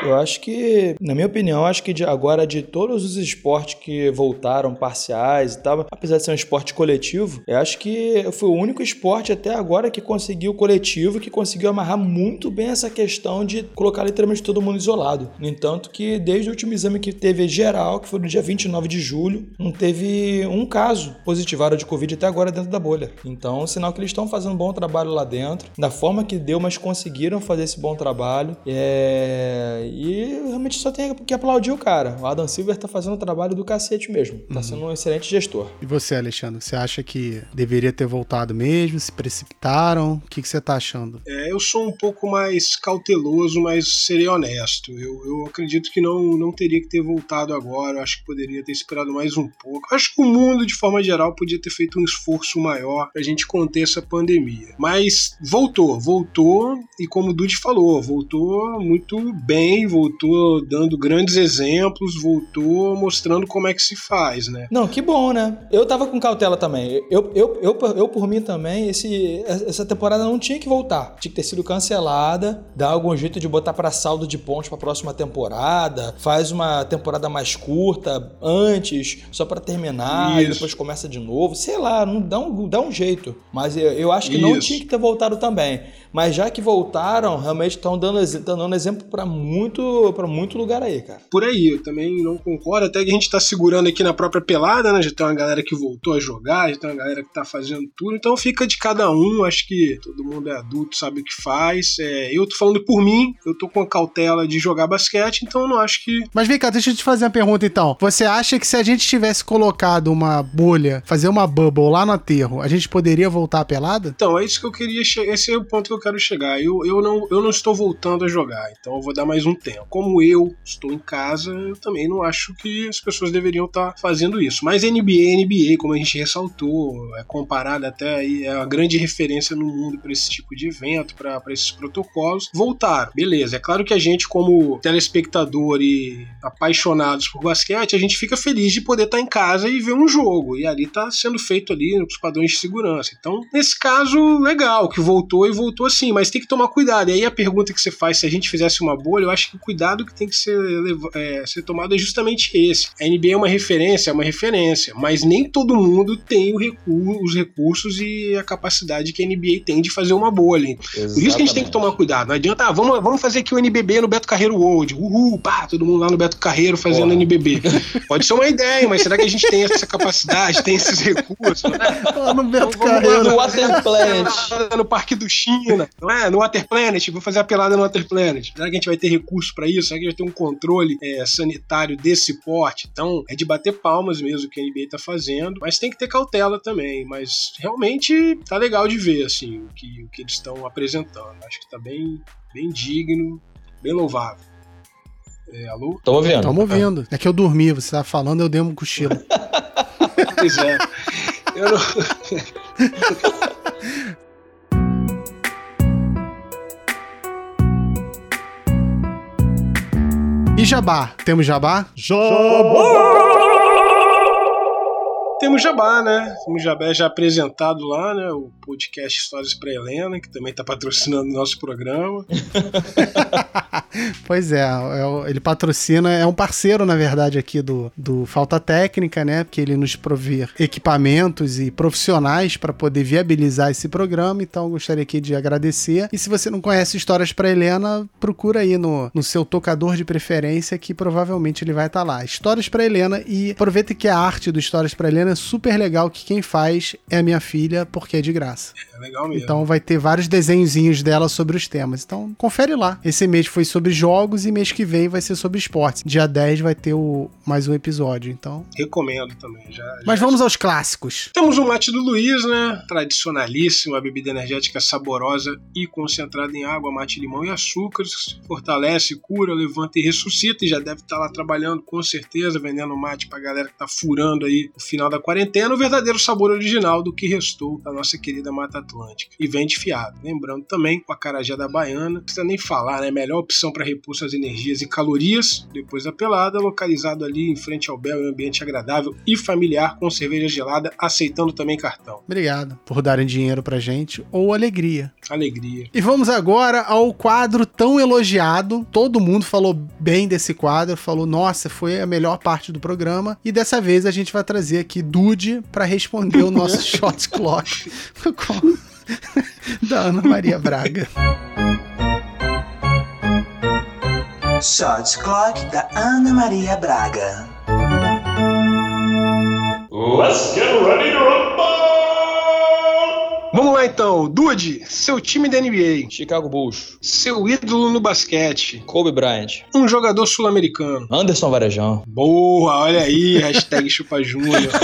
Eu acho que, na minha opinião, eu acho que de agora de todos os esportes que voltaram parciais e tal, apesar de ser um esporte coletivo, eu acho que foi o único esporte até agora que conseguiu coletivo, que conseguiu amarrar muito bem essa questão de colocar literalmente todo mundo isolado. No entanto, que desde o último exame que teve geral, que foi no dia 29 de julho, não teve um caso positivado de Covid até agora dentro da bolha. Então, sinal que eles estão fazendo um bom trabalho lá dentro, da forma que deu, mas conseguiram fazer esse bom trabalho. É... E realmente só tem que aplaudir o cara. O Adam Silver tá fazendo o trabalho do cacete mesmo. Tá sendo um excelente gestor. E você, Alexandre? Você acha que deveria ter voltado mesmo? Se precipitaram? O que, que você tá achando? É, eu sou um pouco mais mais cauteloso, mas serei honesto. Eu, eu acredito que não, não teria que ter voltado agora. Eu acho que poderia ter esperado mais um pouco. Acho que o mundo, de forma geral, podia ter feito um esforço maior pra gente conter essa pandemia. Mas voltou, voltou, e como o Dude falou, voltou muito bem, voltou dando grandes exemplos, voltou mostrando como é que se faz, né? Não, que bom, né? Eu tava com cautela também. Eu, eu, eu, eu por mim também, esse, essa temporada não tinha que voltar. Tinha que ter sido cancelada, dar algum jeito de botar para saldo de pontos pra próxima temporada, faz uma temporada mais curta antes, só para terminar, Isso. e depois começa de novo. Sei lá, não dá um, dá um jeito. Mas eu, eu acho que não Isso. tinha que ter voltado também. Mas já que voltaram, realmente estão dando, tão dando exemplo para muito, pra muito lugar aí, cara. Por aí, eu também não concordo. Até que a gente tá segurando aqui na própria pelada, né? Já tem uma galera que voltou a jogar, já tem uma galera que tá fazendo tudo. Então fica de cada um. Acho que todo mundo é adulto, sabe o que faz. É, eu tô falando por mim, eu tô com a cautela de jogar basquete, então eu não acho que. Mas vem cá, deixa eu te fazer uma pergunta então. Você acha que se a gente tivesse colocado uma bolha, fazer uma bubble lá no aterro, a gente poderia voltar à pelada? Então, é isso que eu queria. Esse é o ponto que eu quero chegar. Eu, eu, não, eu não estou voltando a jogar, então eu vou dar mais um tempo. Como eu estou em casa, eu também não acho que as pessoas deveriam estar fazendo isso. Mas NBA, NBA, como a gente ressaltou, é comparada até aí, é uma grande referência no mundo para esse tipo de evento, para esses protocolos. Voltaram, beleza. É claro que a gente, como telespectador e apaixonados por basquete, a gente fica feliz de poder estar em casa e ver um jogo. E ali tá sendo feito ali nos padrões de segurança. Então, nesse caso, legal, que voltou e voltou assim, mas tem que tomar cuidado. E aí a pergunta que você faz, se a gente fizesse uma bolha, eu acho que o cuidado que tem que ser, é, ser tomado é justamente esse. A NBA é uma referência, é uma referência, mas nem todo mundo tem os recursos e a capacidade que a NBA tem de fazer uma bolha. Por isso que a gente tem que tomar cuidado. Não adianta, ah, vamos, vamos fazer aqui o NBB no Beto Carreiro World. Uhul, pá, todo mundo lá no Beto Carreiro fazendo Porra. NBB. Pode ser uma ideia, mas será que a gente tem essa capacidade, tem esses recursos? Lá no Beto Vamos- vamos Carreiro. No Water Planet. no Parque do China, não é? No Water Planet, vou fazer a pelada no Water Planet. Será que a gente vai ter recurso pra isso? Será que a gente vai ter um controle é, sanitário desse porte? Então, é de bater palmas mesmo o que a NBA tá fazendo, mas tem que ter cautela também. Mas realmente tá legal de ver, assim, o que, o que eles estão apresentando. Acho que tá bem, bem digno, bem louvável. É, alô? Tô ouvindo. Tamo ouvindo. É que eu dormi, você tá falando, eu dei um cochilo. Pois é. Eu não... E Jabá? Temos Jabá? Temos Jabá, né? Temos Jabá já apresentado lá, né? O podcast Histórias para Helena, que também está patrocinando o nosso programa. Pois é, é ele patrocina, é um parceiro, na verdade, aqui do, do Falta Técnica, né? Porque ele nos provê equipamentos e profissionais para poder viabilizar esse programa. Então, gostaria aqui de agradecer. E se você não conhece Histórias para Helena, procura aí no, no seu tocador de preferência, que provavelmente ele vai estar lá. Histórias para Helena. E aproveita que a arte do Histórias para Helena é super legal, que quem faz é a minha filha, porque é de graça. É legal mesmo. Então vai ter vários desenhozinhos dela sobre os temas. Então confere lá. Esse mês foi sobre jogos e mês que vem vai ser sobre esportes. Dia 10 vai ter o, mais um episódio. Então. Recomendo também. Já, Mas já- vamos aos clássicos. Temos o mate do Luiz, né? Tradicionalíssima, bebida energética saborosa e concentrada em água, mate, limão e açúcares. Fortalece, cura, levanta e ressuscita. E já deve estar lá trabalhando com certeza, vendendo mate pra galera que tá furando aí o final da quarentena. O verdadeiro sabor original do que restou da nossa querida Mata Atlântica. E vende fiado. Lembrando também o acarajé da Baiana. Não precisa nem falar, né? Melhor opção para repor suas energias e calorias depois da pelada, localizado ali em frente ao Bel, em um ambiente agradável e familiar, com cerveja gelada, aceitando também cartão. Obrigado por darem dinheiro pra gente ou alegria. Alegria. E vamos agora ao quadro tão elogiado. Todo mundo falou bem desse quadro, falou, nossa, foi a melhor parte do programa. E dessa vez a gente vai trazer aqui Dude pra responder o nosso shot clock com- da Ana Maria Braga. Shot Clock da Ana Maria Braga. Let's get ready to rumble! Vamos lá então. Dude, seu time da NBA. Chicago Bulls. Seu ídolo no basquete. Kobe Bryant. Um jogador sul-americano. Anderson Varejão. Boa, olha aí, hashtag chupa júnior.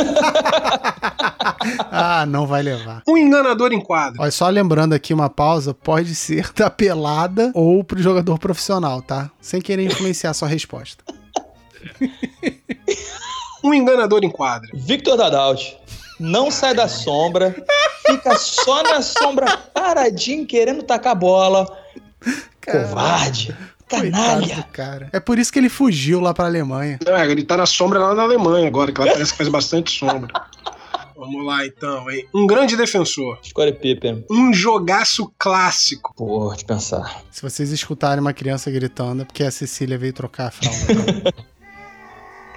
Ah, não vai levar. Um enganador em quadra. Olha, só lembrando aqui uma pausa, pode ser da pelada ou pro jogador profissional, tá? Sem querer influenciar sua resposta. Um enganador em quadra. Victor Dadalt. Não sai da sombra. Fica só na sombra, paradinho, querendo tacar a bola. Covarde. Canalha. cara. É por isso que ele fugiu lá pra Alemanha. É, ele tá na sombra lá na Alemanha agora, que ela parece que faz bastante sombra. Vamos lá então, hein? Um grande defensor. Scottie Pippen. Um jogaço clássico. Pô, de pensar. Se vocês escutarem uma criança gritando, é porque a Cecília veio trocar a fralda.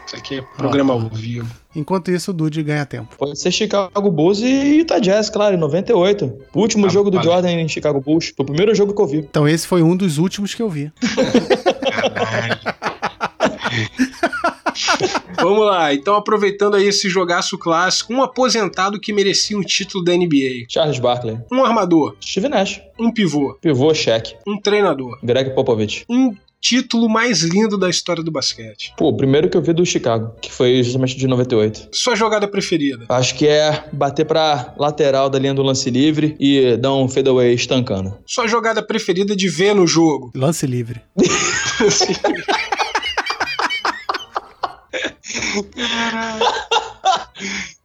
Isso aqui é programa ao vivo. Enquanto isso, o Dude ganha tempo. Pode ser Chicago Bulls e Utah Jazz, claro, em 98. O último Ah, jogo do valeu. Jordan em Chicago Bulls. Foi o primeiro jogo que eu vi. Então esse foi um dos últimos que eu vi. Vamos lá, então aproveitando aí esse jogaço clássico, um aposentado que merecia um título da NBA. Charles Barkley. Um armador, Steve Nash. um pivô, Pivô, Shaq. um treinador. Greg Popovich. Um título mais lindo da história do basquete. Pô, o primeiro que eu vi do Chicago, que foi justamente de 98. Sua jogada preferida. Acho que é bater pra lateral da linha do lance livre e dar um fadeaway estancando. Sua jogada preferida de ver no jogo. Lance livre.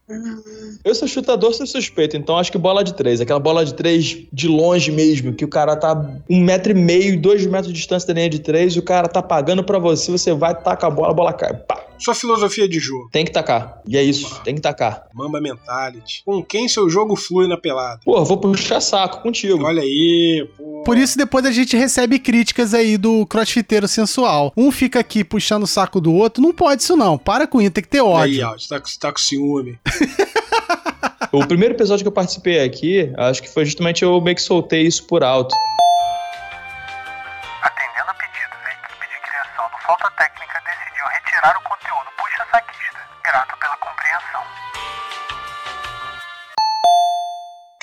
Eu sou chutador, sou suspeito, então acho que bola de três. Aquela bola de três de longe mesmo, que o cara tá um metro e meio, dois metros de distância da linha de três, o cara tá pagando pra você, você vai, taca a bola, a bola cai. Pá. Sua filosofia de jogo. Tem que tacar. E é isso, tem que tacar. Mamba Mentality. Com quem seu jogo flui na pelada. Pô, vou puxar saco contigo. Olha aí, pô. Por isso, depois a gente recebe críticas aí do crossfiteiro sensual. Um fica aqui puxando o saco do outro. Não pode isso, não. Para com isso, tem que ter Aí, ódio. Aldi, tá, com- tá com ciúme. O primeiro episódio que eu participei aqui, acho que foi justamente eu meio que soltei isso por alto.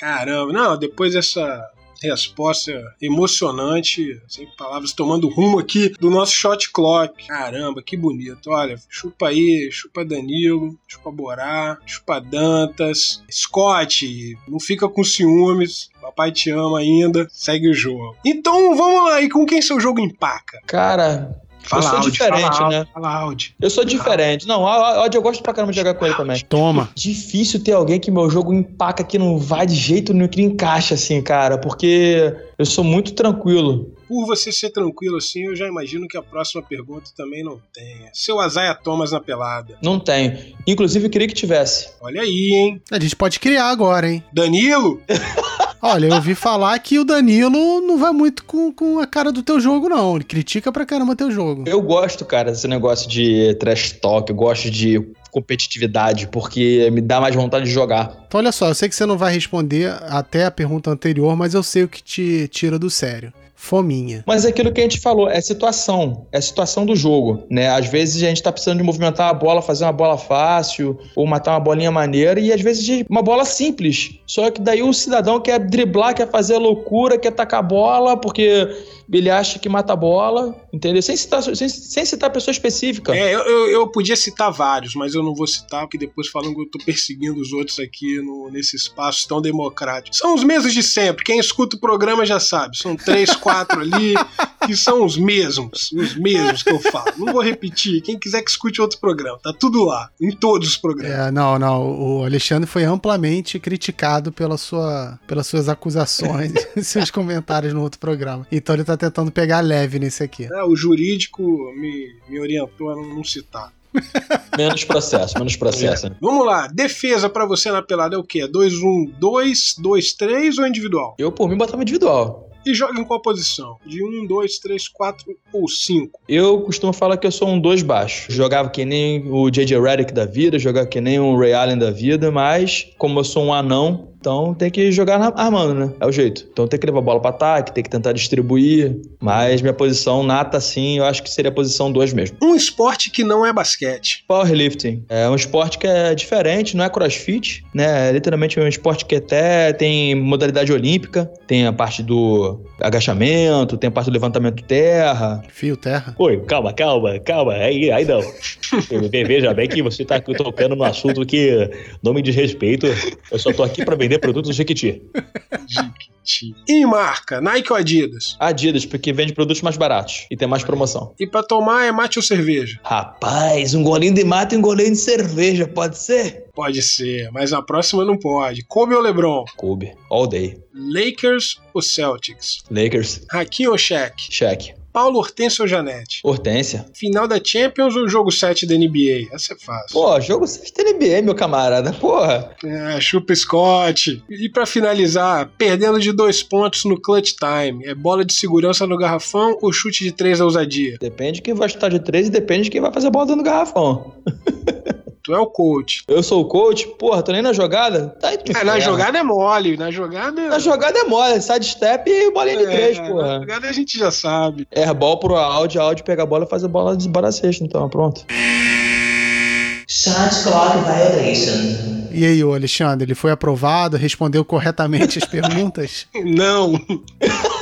Caramba, não, depois dessa resposta emocionante, sem palavras, tomando rumo aqui do nosso shot clock. Caramba, que bonito. Olha, chupa aí, chupa Danilo, chupa Borá, chupa Dantas, Scott, não fica com ciúmes. Papai te ama ainda, segue o jogo. Então vamos lá, e com quem seu jogo empaca? Cara, Fala eu sou Audi, diferente, fala né? Audi, Fala Audi. Eu sou diferente. Não, a- a- Odd eu gosto pra caramba de jogar com ele também. Toma. Difícil ter alguém que meu jogo empaca que não vai de jeito nenhum, que encaixa assim, cara, porque eu sou muito tranquilo. Por você ser tranquilo assim, eu já imagino que a próxima pergunta também não tenha. Seu Azaia Thomas na pelada. Não tenho. Inclusive, eu queria que tivesse. Olha aí, hein? A gente pode criar agora, hein? Danilo? Olha, eu ouvi falar que o Danilo não vai muito com, com a cara do teu jogo, não. Ele critica pra caramba teu jogo. Eu gosto, cara, desse negócio de trash talk, eu gosto de competitividade, porque me dá mais vontade de jogar. Então, olha só, eu sei que você não vai responder até a pergunta anterior, mas eu sei o que te tira do sério. Fominha. Mas é aquilo que a gente falou, é situação, é situação do jogo, né? Às vezes a gente tá precisando de movimentar a bola, fazer uma bola fácil, ou matar uma bolinha maneira, e às vezes de uma bola simples. Só que daí o cidadão quer driblar, quer fazer loucura, quer tacar a bola, porque ele acha que mata a bola, entendeu? Sem citar, sem, sem citar pessoa específica. É, eu, eu, eu podia citar vários, mas eu não vou citar, porque depois falam que eu tô perseguindo os outros aqui no, nesse espaço tão democrático. São os mesmos de sempre. Quem escuta o programa já sabe. São três, quatro ali, que são os mesmos. Os mesmos que eu falo. Não vou repetir. Quem quiser que escute outro programa, tá tudo lá. Em todos os programas. É, não, não. O Alexandre foi amplamente criticado pela sua, pelas suas acusações e seus comentários no outro programa. Então ele tá tentando pegar leve nesse aqui. É, o jurídico me, me orientou a não, citar. Menos processo, menos processo. né? Vamos lá, defesa pra você na pelada é o quê? 2-1-2, 2-3 ou individual? Eu, por mim, botava individual. E joga em qual posição? De 1, 2, 3, 4 ou 5? Eu costumo falar que eu sou um dois baixo. Jogava que nem o J.J. Redick da vida, jogava que nem o Ray Allen da vida, mas como eu sou um anão, Então tem que jogar armando, né? É o jeito. Então tem que levar a bola pra ataque, tem que tentar distribuir. Mas minha posição nata, sim, eu acho que seria a posição 2 mesmo. Um esporte que não é basquete. Powerlifting é um esporte que é diferente, não é crossfit, né? É literalmente um esporte que até tem modalidade olímpica, tem a parte do agachamento, tem a parte do levantamento terra. Fio terra. Oi, calma, calma, calma. Aí, aí não. Ve- Veja bem que você tá tocando no assunto que não me diz respeito. Eu só tô aqui pra vender produtos Jequiti. Jiquiti. E marca, Nike ou Adidas? Adidas, porque vende produtos mais baratos e tem mais promoção. E pra tomar é mate ou cerveja? Rapaz, um golinho de mate e um golinho de cerveja, pode ser? Pode ser, mas na próxima não pode. Kobe ou LeBron? Kobe, all day. Lakers ou Celtics? Lakers, Hakim ou Shaq? cheque. Paulo Hortência ou Janete? Hortência. Final da Champions ou jogo 7 da NBA? Essa é fácil. Pô, jogo 6 da NBA, meu camarada. Porra. É, chupa Scott. E pra finalizar, perdendo de dois pontos no clutch time. É bola de segurança no garrafão ou chute de três da ousadia? Depende de quem vai chutar de 3 e depende de quem vai fazer a bola do garrafão. Tu é o coach. Eu sou o coach, porra, tô nem na jogada. Tá aí É, na jogada é mole, na jogada. Na jogada é mole, side step e bolinha de é, três, Na porra. jogada a gente já sabe. Airball pro áudio, áudio pega a bola e faz a bola desbora a cesta, então, pronto. Shot clock violation. E aí, ô Alexandre, ele foi aprovado, respondeu corretamente as perguntas? Não.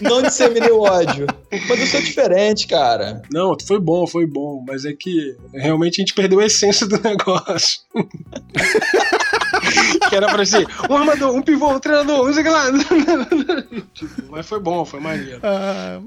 Não disseminei o ódio. Mas eu sou diferente, cara. Não, foi bom, foi bom. Mas é que realmente a gente perdeu a essência do negócio. Que era pra ser um armador, um pivô, um treinador, não sei o que lá. Tipo, mas foi bom, foi maneiro. Ah,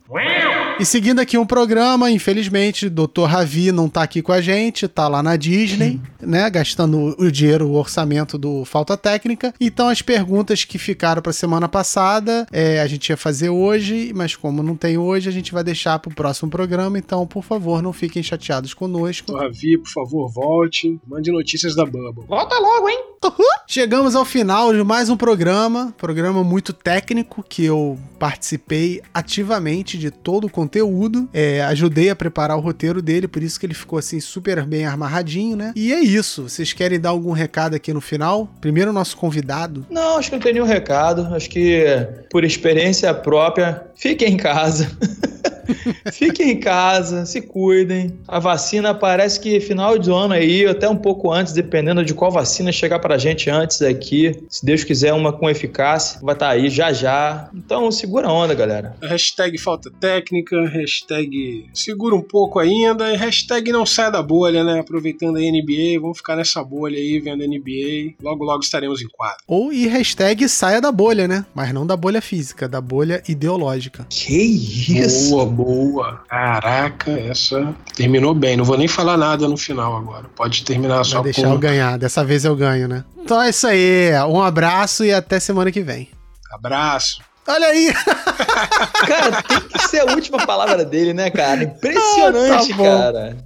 E seguindo aqui um programa, infelizmente, Dr. Ravi não tá aqui com a gente, tá lá na Disney, né, gastando o dinheiro, o orçamento do Falta Técnica. Então as perguntas que ficaram pra semana passada, é, a gente ia fazer hoje, mas como não tem hoje, a gente vai deixar pro próximo programa. Então, por favor, não fiquem chateados conosco. Ravi, por favor, volte. Mande notícias da Bubble. Volta logo, hein? Chegamos ao final de mais um programa, programa muito técnico que eu participei ativamente de todo o conteúdo, é, ajudei a preparar o roteiro dele, por isso que ele ficou assim super bem amarradinho, né? E é isso. Vocês querem dar algum recado aqui no final? Primeiro o nosso convidado. Não, acho que não tem nenhum recado. Acho que, por experiência própria, fiquem em casa. fiquem em casa, se cuidem. A vacina parece que final do ano aí, até um pouco antes, dependendo de qual vacina chegar pra gente antes aqui. Se Deus quiser, uma com eficácia, vai estar aí já já. Então segura a onda, galera. Hashtag falta técnica, hashtag segura um pouco ainda, e hashtag não sai da bolha, né? Aproveitando a NBA, vamos ficar nessa bolha aí, vendo a NBA. Logo, logo estaremos em quadro. Ou e hashtag saia da bolha, né? Mas não da bolha física, da bolha ideológica. Que Boa, boa. Caraca, essa terminou bem. Não vou nem falar nada no final agora. Pode terminar só Vai deixar com eu ganhar. Dessa vez eu ganho, né? Então é isso aí. Um abraço e até semana que vem. abraço. Olha aí! Cara, tem que ser a última palavra dele, né, cara? Impressionante, Ah, tá cara.